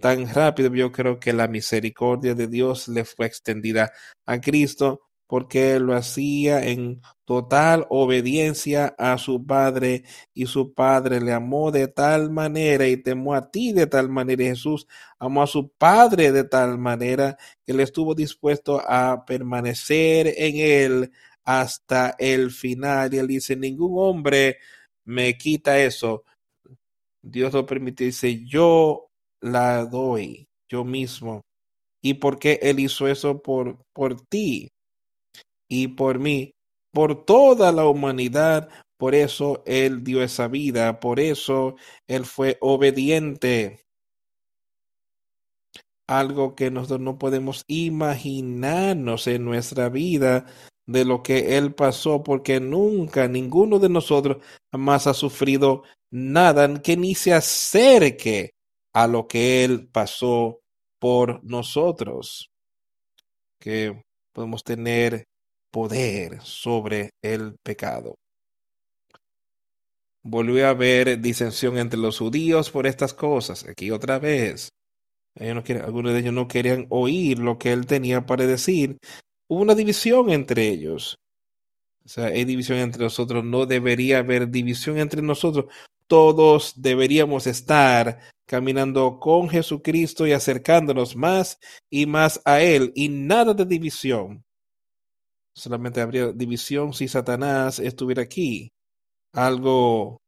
tan rápido. Yo creo que la misericordia de Dios le fue extendida a Cristo porque lo hacía en total obediencia a su padre y su padre le amó de tal manera y temó a ti de tal manera. Jesús amó a su padre de tal manera que le estuvo dispuesto a permanecer en él hasta el final. Y él dice, ningún hombre me quita eso. Dios lo permite, dice, yo la doy, yo mismo. ¿Y por qué él hizo eso por, por ti? Y por mí, por toda la humanidad. Por eso Él dio esa vida, por eso Él fue obediente. Algo que nosotros no podemos imaginarnos en nuestra vida de lo que Él pasó, porque nunca ninguno de nosotros jamás ha sufrido nada que ni se acerque a lo que Él pasó por nosotros. Que podemos tener poder sobre el pecado. Volvió a haber disensión entre los judíos por estas cosas. Aquí otra vez. no algunos de ellos no querían oír lo que él tenía para decir. Hubo una división entre ellos. O sea, hay división entre nosotros. No debería haber división entre nosotros. Todos deberíamos estar caminando con Jesucristo y acercándonos más y más a Él. Y nada de división. Solamente habría división si Satanás estuviera aquí. Algo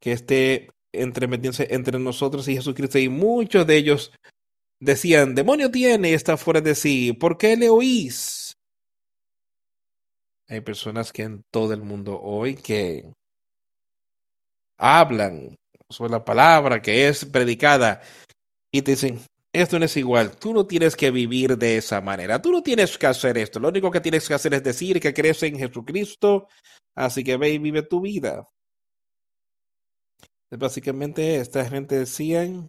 que esté entremetiéndose entre nosotros y Jesucristo. Y muchos de ellos decían, demonio tiene y está fuera de sí. ¿Por qué le oís? Hay personas que en todo el mundo hoy que hablan sobre la palabra que es predicada y te dicen, esto no es igual. Tú no tienes que vivir de esa manera. Tú no tienes que hacer esto. Lo único que tienes que hacer es decir que crees en Jesucristo. Así que ve y vive tu vida. Básicamente, esta gente decían,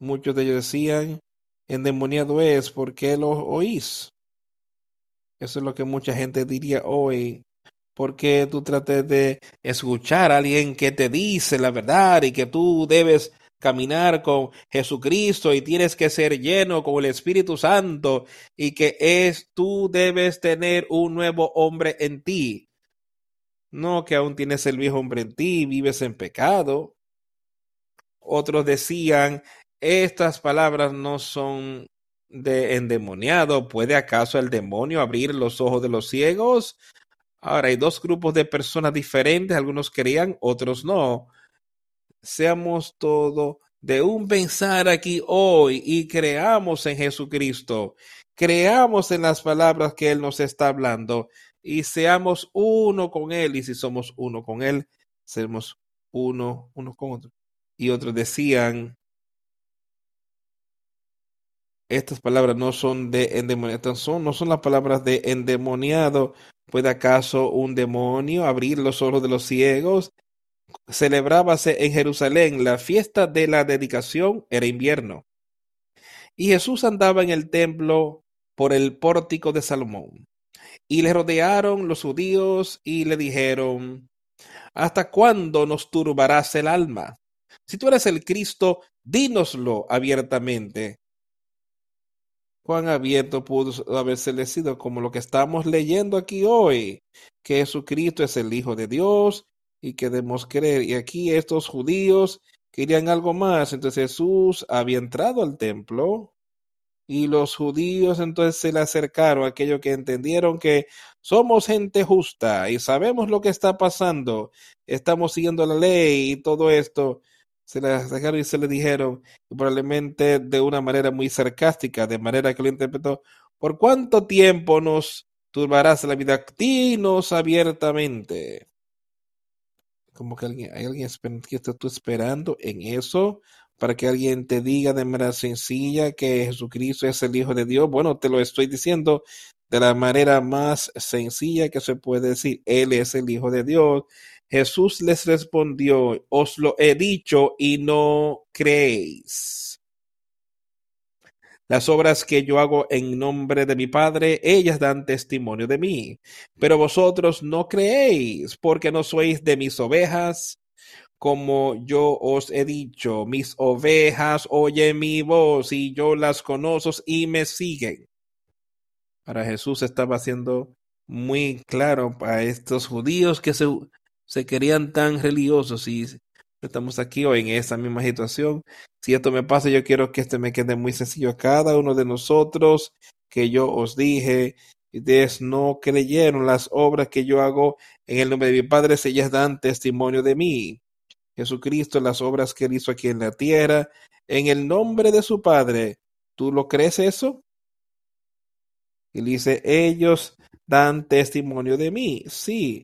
muchos de ellos decían, endemoniado es porque lo oís. Eso es lo que mucha gente diría hoy. Porque tú trates de escuchar a alguien que te dice la verdad y que tú debes caminar con Jesucristo y tienes que ser lleno con el Espíritu Santo y que es tú debes tener un nuevo hombre en ti. no que aún tienes el viejo hombre en ti, vives en pecado. Otros decían, estas palabras no son de endemoniado. ¿Puede acaso el demonio abrir los ojos de los ciegos? Ahora hay dos grupos de personas diferentes, algunos creían, otros no. Seamos todo de un pensar aquí hoy y creamos en Jesucristo, creamos en las palabras que Él nos está hablando y seamos uno con Él. Y si somos uno con Él, seremos uno, uno con otro. Y otros decían, estas palabras no son de endemoniado, son, no son las palabras de endemoniado. ¿Puede acaso un demonio abrir los ojos de los ciegos? Celebrábase en Jerusalén la fiesta de la dedicación, era invierno. Y Jesús andaba en el templo por el pórtico de Salomón. Y le rodearon los judíos y le dijeron, ¿Hasta cuándo nos turbarás el alma? Si tú eres el Cristo, dínoslo abiertamente cuán abierto pudo haberse sido, como lo que estamos leyendo aquí hoy, que Jesucristo es el Hijo de Dios y que debemos creer. Y aquí estos judíos querían algo más. Entonces Jesús había entrado al templo y los judíos entonces se le acercaron, aquellos que entendieron que somos gente justa y sabemos lo que está pasando, estamos siguiendo la ley y todo esto se le acercaron y se le dijeron, probablemente de una manera muy sarcástica, de manera que lo interpretó, ¿por cuánto tiempo nos turbarás la vida? Dinos abiertamente. Como que alguien, hay alguien que está tú esperando en eso para que alguien te diga de manera sencilla que Jesucristo es el Hijo de Dios. Bueno, te lo estoy diciendo de la manera más sencilla que se puede decir. Él es el Hijo de Dios. Jesús les respondió, os lo he dicho y no creéis. Las obras que yo hago en nombre de mi Padre, ellas dan testimonio de mí. Pero vosotros no creéis, porque no sois de mis ovejas, como yo os he dicho. Mis ovejas oyen mi voz y yo las conozco y me siguen. Para Jesús estaba haciendo muy claro para estos judíos que se se querían tan religiosos y estamos aquí hoy en esa misma situación. Si esto me pasa, yo quiero que este me quede muy sencillo a cada uno de nosotros, que yo os dije, ustedes no creyeron las obras que yo hago en el nombre de mi Padre, ellas dan testimonio de mí. Jesucristo, las obras que él hizo aquí en la tierra, en el nombre de su Padre, ¿tú lo crees eso? Y dice, ellos dan testimonio de mí. Sí,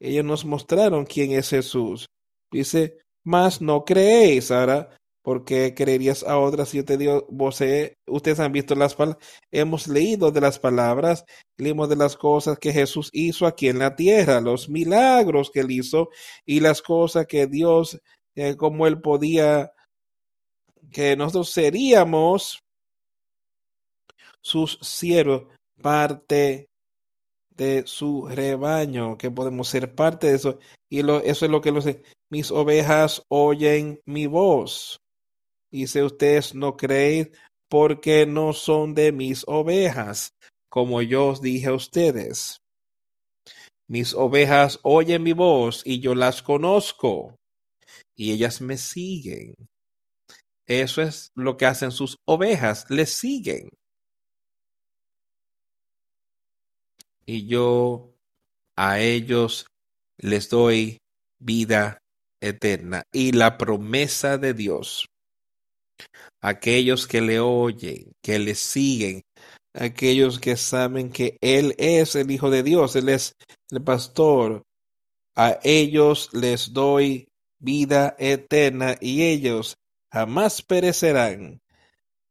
ellos nos mostraron quién es Jesús. Dice, mas no creéis, ahora, porque creerías a otras si yo te digo, vos, ustedes han visto las palabras, hemos leído de las palabras, leímos de las cosas que Jesús hizo aquí en la tierra, los milagros que él hizo y las cosas que Dios, eh, como él podía, que nosotros seríamos sus siervos, parte de su rebaño, que podemos ser parte de eso. Y lo, eso es lo que los, mis ovejas oyen mi voz. Y si ustedes no creen, porque no son de mis ovejas, como yo os dije a ustedes. Mis ovejas oyen mi voz y yo las conozco y ellas me siguen. Eso es lo que hacen sus ovejas, les siguen. y yo a ellos les doy vida eterna y la promesa de Dios. Aquellos que le oyen, que le siguen, aquellos que saben que Él es el Hijo de Dios, Él es el pastor, a ellos les doy vida eterna y ellos jamás perecerán,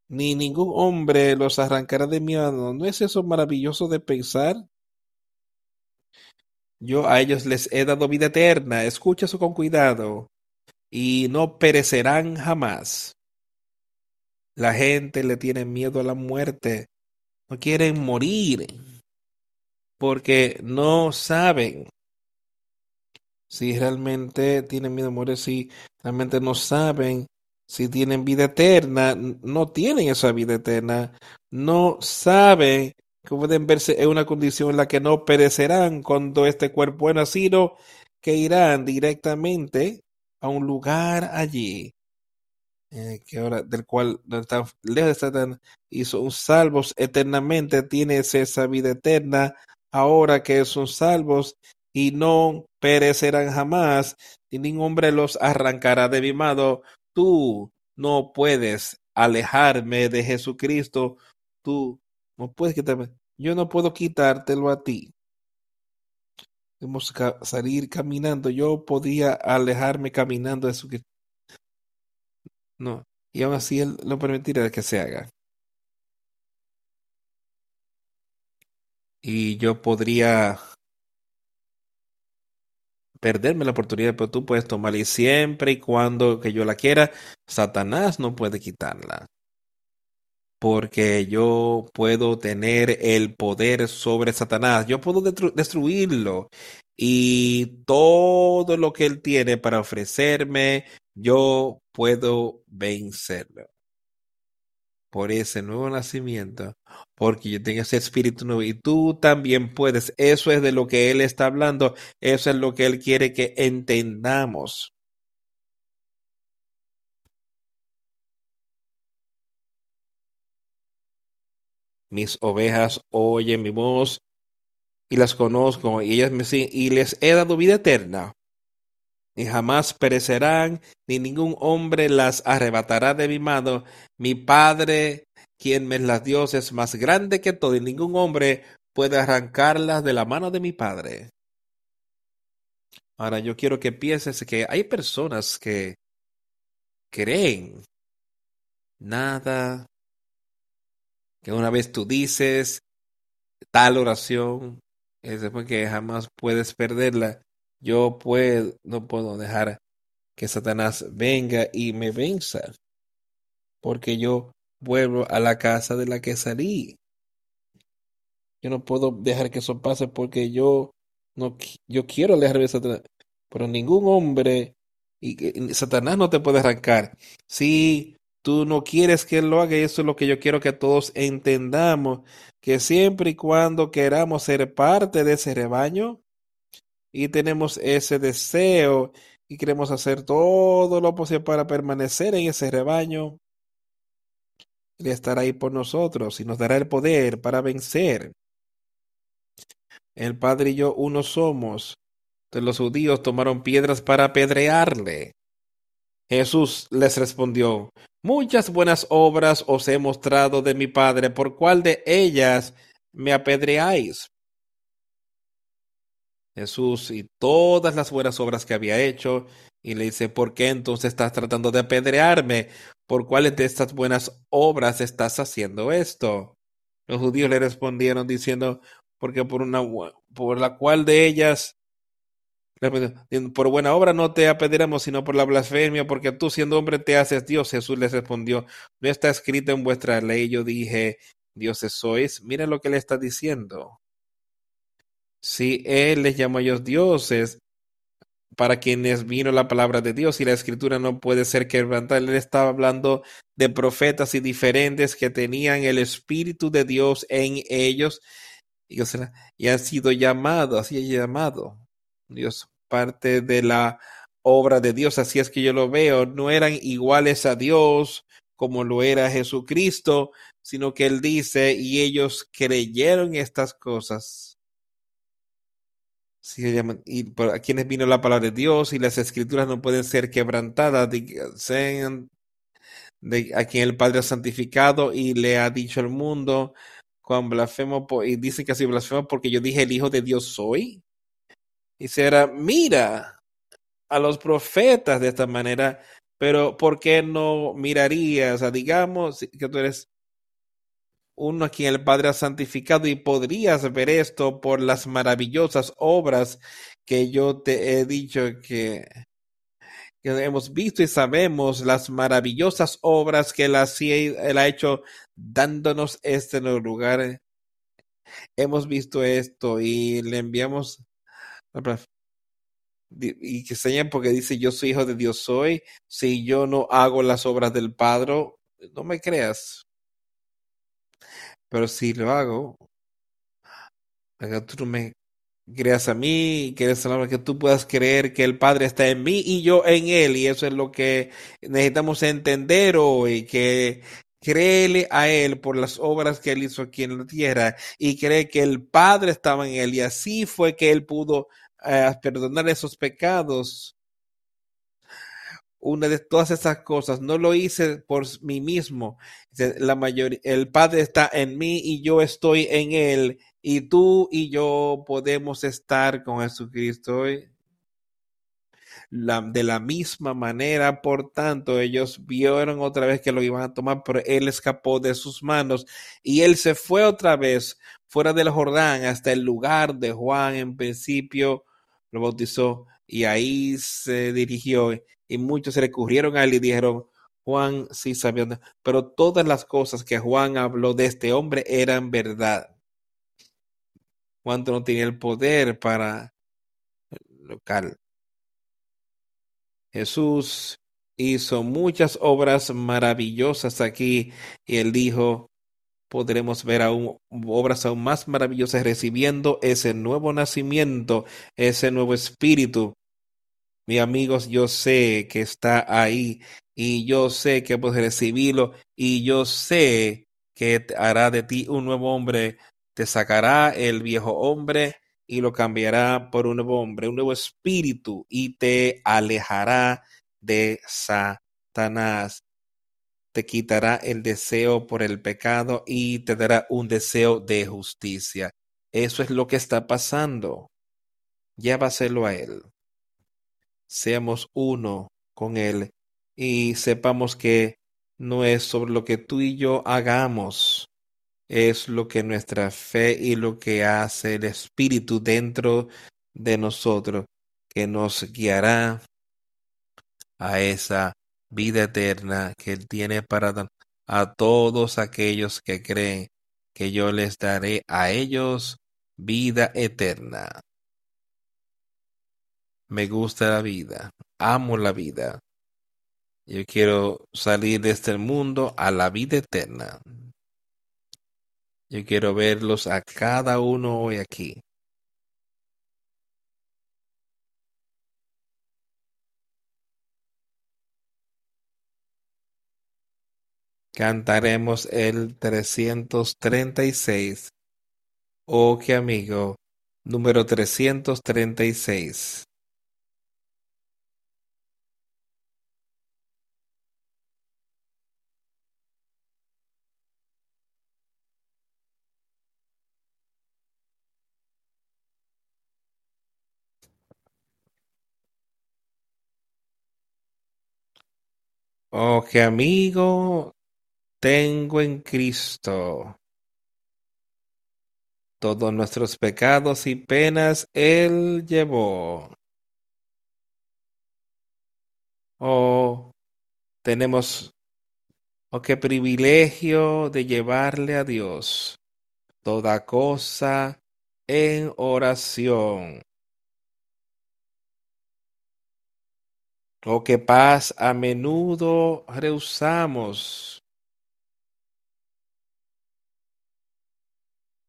ni ningún hombre los arrancará de mi mano. ¿No es eso maravilloso de pensar? Yo a ellos les he dado vida eterna, escucha eso con cuidado, y no perecerán jamás. La gente le tiene miedo a la muerte, no quieren morir, porque no saben si realmente tienen miedo a morir, si realmente no saben si tienen vida eterna, no tienen esa vida eterna, no saben que pueden verse en una condición en la que no perecerán cuando este cuerpo es nacido, que irán directamente a un lugar allí, eh, que ahora, del cual están lejos de Satán y son salvos eternamente, tienes esa vida eterna, ahora que son salvos y no perecerán jamás, y ningún hombre los arrancará de mi mano. Tú no puedes alejarme de Jesucristo, tú no puedes quitarme, yo no puedo quitártelo a ti. Debemos salir caminando, yo podía alejarme caminando de Jesucristo. No, y aún así Él no permitirá que se haga. Y yo podría perderme la oportunidad, pero tú puedes tomarla y siempre y cuando que yo la quiera, Satanás no puede quitarla. Porque yo puedo tener el poder sobre Satanás, yo puedo destruirlo. Y todo lo que él tiene para ofrecerme, yo puedo vencerlo. Por ese nuevo nacimiento, porque yo tengo ese espíritu nuevo. Y tú también puedes. Eso es de lo que Él está hablando, eso es lo que Él quiere que entendamos. Mis ovejas oyen mi voz y las conozco y ellas me siguen y les he dado vida eterna ni jamás perecerán, ni ningún hombre las arrebatará de mi mano. Mi Padre, quien me las dio, es más grande que todo, y ningún hombre puede arrancarlas de la mano de mi Padre. Ahora yo quiero que pienses que hay personas que creen nada, que una vez tú dices tal oración, es después que jamás puedes perderla. Yo puedo, no puedo dejar que Satanás venga y me venza, porque yo vuelvo a la casa de la que salí. Yo no puedo dejar que eso pase porque yo no yo quiero alejarme de Satanás, pero ningún hombre y, Satanás no te puede arrancar. Si tú no quieres que él lo haga, y eso es lo que yo quiero que todos entendamos, que siempre y cuando queramos ser parte de ese rebaño, y tenemos ese deseo y queremos hacer todo lo posible para permanecer en ese rebaño, Él estará ahí por nosotros y nos dará el poder para vencer. El Padre y yo uno somos. Entonces los judíos tomaron piedras para apedrearle. Jesús les respondió, Muchas buenas obras os he mostrado de mi Padre, ¿por cuál de ellas me apedreáis? Jesús y todas las buenas obras que había hecho y le dice, ¿por qué entonces estás tratando de apedrearme? ¿Por cuáles de estas buenas obras estás haciendo esto? Los judíos le respondieron diciendo, porque por una por la cual de ellas por buena obra no te apedreamos, sino por la blasfemia, porque tú siendo hombre te haces Dios. Jesús les respondió, no está escrito en vuestra ley. Yo dije, dioses sois. Miren lo que le está diciendo. Si Él les llamó a ellos dioses, para quienes vino la palabra de Dios y la escritura no puede ser quebrantada. Él estaba hablando de profetas y diferentes que tenían el Espíritu de Dios en ellos y, y han sido llamados, así llamado. Dios, parte de la obra de Dios, así es que yo lo veo, no eran iguales a Dios como lo era Jesucristo, sino que Él dice, y ellos creyeron estas cosas. Y por a quienes vino la palabra de Dios y las escrituras no pueden ser quebrantadas, sean de a quien el Padre ha santificado y le ha dicho al mundo, cuando blasfemo, y dice que así blasfemo porque yo dije el Hijo de Dios soy. Será, mira a los profetas de esta manera, pero ¿por qué no mirarías? O digamos que tú eres uno a quien el Padre ha santificado y podrías ver esto por las maravillosas obras que yo te he dicho que, que hemos visto y sabemos las maravillosas obras que él, él ha hecho dándonos este lugar. Hemos visto esto y le enviamos y que señalen porque dice yo soy hijo de Dios soy si yo no hago las obras del Padre no me creas pero si lo hago, que tú me creas a mí, que, que tú puedas creer que el Padre está en mí y yo en Él. Y eso es lo que necesitamos entender hoy, que créele a Él por las obras que Él hizo aquí en la tierra y cree que el Padre estaba en Él. Y así fue que Él pudo eh, perdonar esos pecados. Una de todas esas cosas, no lo hice por mí mismo. La mayoría, el Padre está en mí y yo estoy en Él y tú y yo podemos estar con Jesucristo hoy. de la misma manera, por tanto, ellos vieron otra vez que lo iban a tomar, pero él escapó de sus manos y él se fue otra vez fuera del Jordán hasta el lugar de Juan. En principio lo bautizó y ahí se dirigió y muchos recurrieron a él y dijeron, Juan sí sabía, pero todas las cosas que Juan habló de este hombre eran verdad cuando no tenía el poder para local. Jesús hizo muchas obras maravillosas aquí y él dijo, podremos ver aún obras aún más maravillosas recibiendo ese nuevo nacimiento, ese nuevo espíritu. Mi amigos, yo sé que está ahí y yo sé que puedes recibirlo y yo sé que hará de ti un nuevo hombre te sacará el viejo hombre y lo cambiará por un nuevo hombre, un nuevo espíritu y te alejará de Satanás. Te quitará el deseo por el pecado y te dará un deseo de justicia. Eso es lo que está pasando. Llévaselo a Él. Seamos uno con Él y sepamos que no es sobre lo que tú y yo hagamos, es lo que nuestra fe y lo que hace el Espíritu dentro de nosotros, que nos guiará a esa vida eterna que Él tiene para dar a todos aquellos que creen que yo les daré a ellos vida eterna. Me gusta la vida, amo la vida. Yo quiero salir de este mundo a la vida eterna. Yo quiero verlos a cada uno hoy aquí. Cantaremos el 336. Oh, qué amigo. Número 336. Oh, qué amigo tengo en Cristo. Todos nuestros pecados y penas Él llevó. Oh, tenemos, oh, qué privilegio de llevarle a Dios toda cosa en oración. o que paz a menudo rehusamos.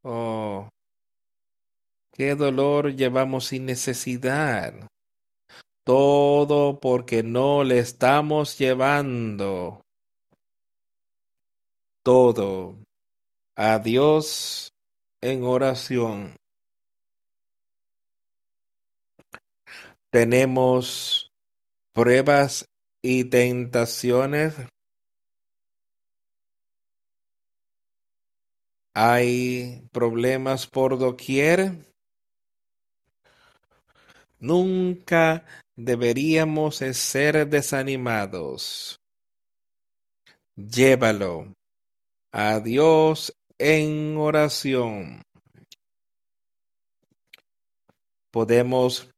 Oh, qué dolor llevamos sin necesidad. Todo porque no le estamos llevando. Todo a Dios en oración. Tenemos pruebas y tentaciones. Hay problemas por doquier. Nunca deberíamos ser desanimados. Llévalo a Dios en oración. Podemos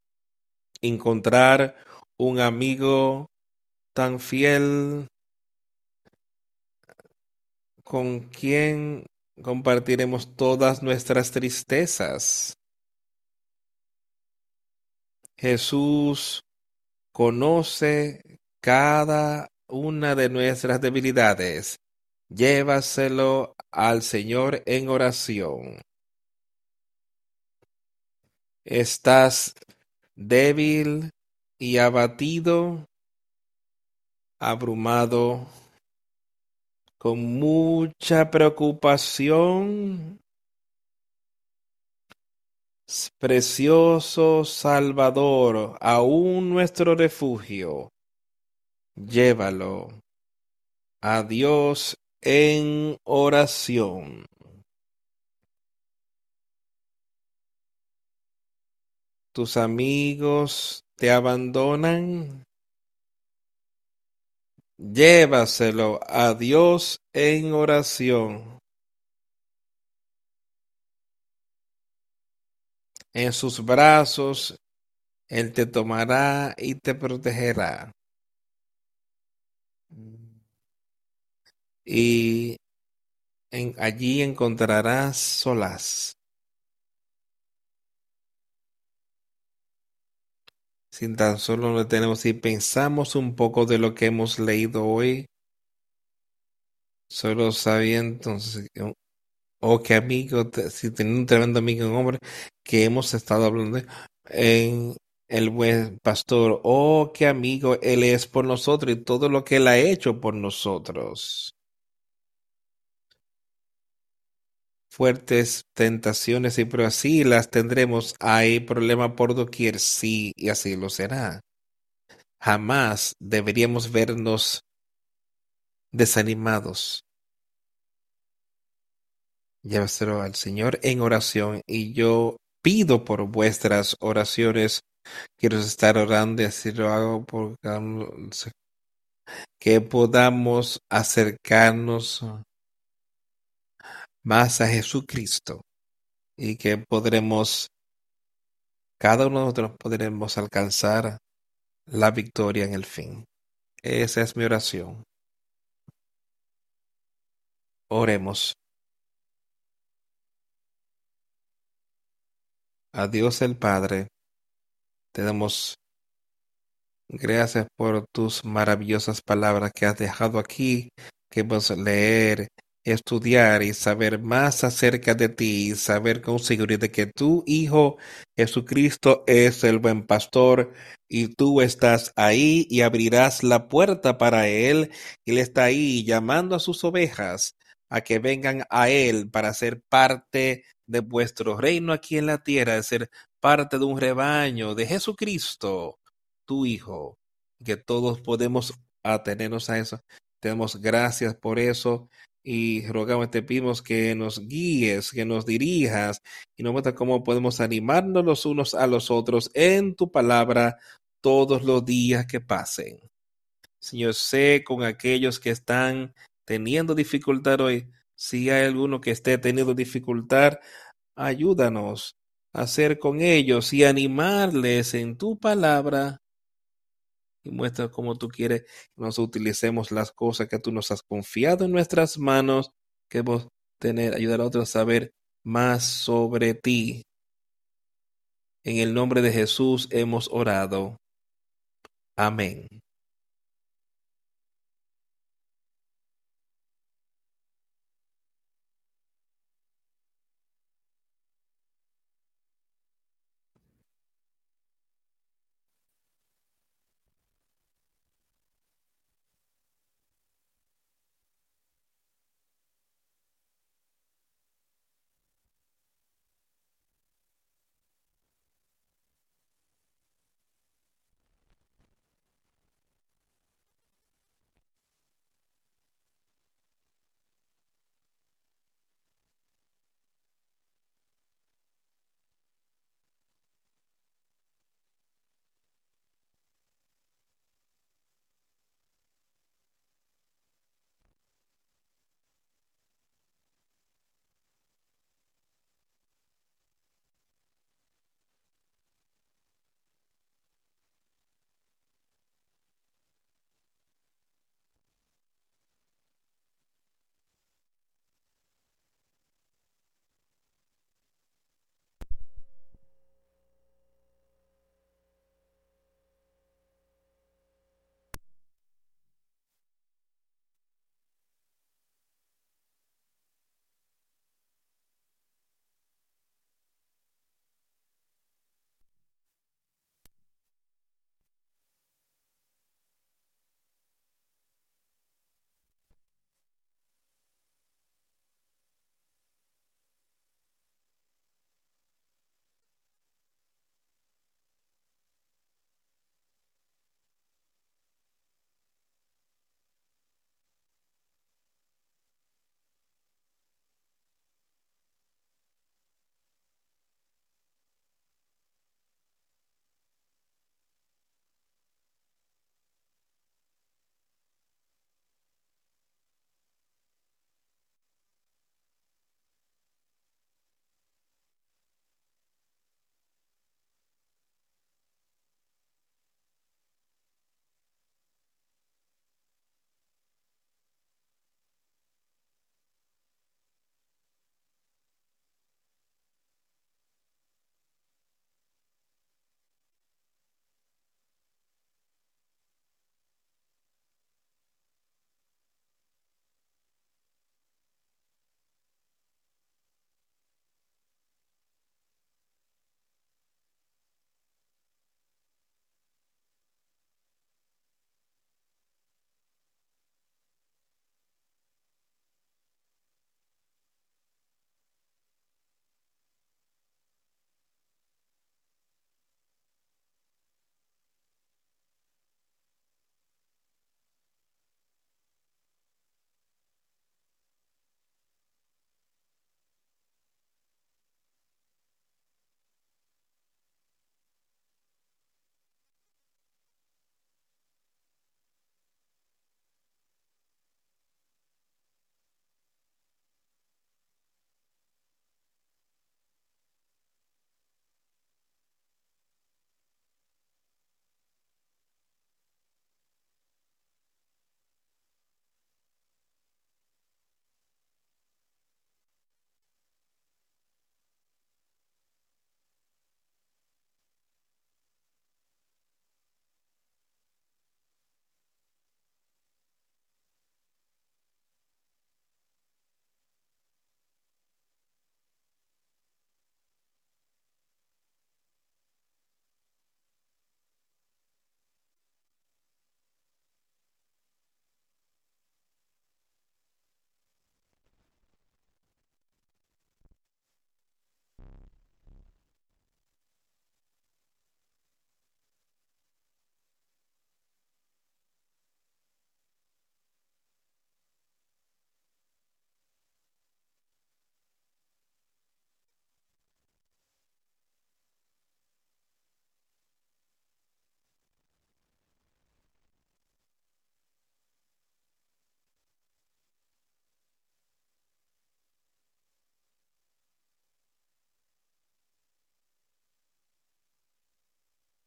encontrar un amigo tan fiel con quien compartiremos todas nuestras tristezas. Jesús conoce cada una de nuestras debilidades. Llévaselo al Señor en oración. estás débil y abatido, abrumado, con mucha preocupación, precioso Salvador, aún nuestro refugio, llévalo a Dios en oración. Tus amigos te abandonan. Llévaselo a Dios en oración. En sus brazos Él te tomará y te protegerá. Y en, allí encontrarás solas. Sin tan solo lo tenemos, si pensamos un poco de lo que hemos leído hoy, solo sabía entonces, o que amigo, si tenía un tremendo amigo, un hombre, que hemos estado hablando en el buen pastor, oh, qué amigo Él es por nosotros y todo lo que Él ha hecho por nosotros. Fuertes tentaciones y pero así las tendremos. Hay problema por doquier, sí, y así lo será. Jamás deberíamos vernos desanimados. Llévaselo al Señor en oración y yo pido por vuestras oraciones quiero estar orando y así lo hago por que podamos acercarnos más a Jesucristo y que podremos, cada uno de nosotros podremos alcanzar la victoria en el fin. Esa es mi oración. Oremos. A Dios el Padre te damos gracias por tus maravillosas palabras que has dejado aquí, que vamos a leer, estudiar y saber más acerca de ti y saber con seguridad que tu Hijo Jesucristo es el buen pastor y tú estás ahí y abrirás la puerta para Él. Él está ahí llamando a sus ovejas a que vengan a Él para ser parte de vuestro reino aquí en la tierra, de ser parte de un rebaño de Jesucristo, tu Hijo, que todos podemos atenernos a eso. Te damos gracias por eso y rogamos, te pedimos que nos guíes, que nos dirijas y nos muestres cómo podemos animarnos los unos a los otros en tu palabra todos los días que pasen. Señor, sé con aquellos que están teniendo dificultad hoy, si hay alguno que esté teniendo dificultad, ayúdanos a ser con ellos y animarles en tu palabra y muestra cómo tú quieres que nos utilicemos las cosas que tú nos has confiado en nuestras manos, que vos tener, ayudar a otros a saber más sobre ti. En el nombre de Jesús hemos orado. Amén.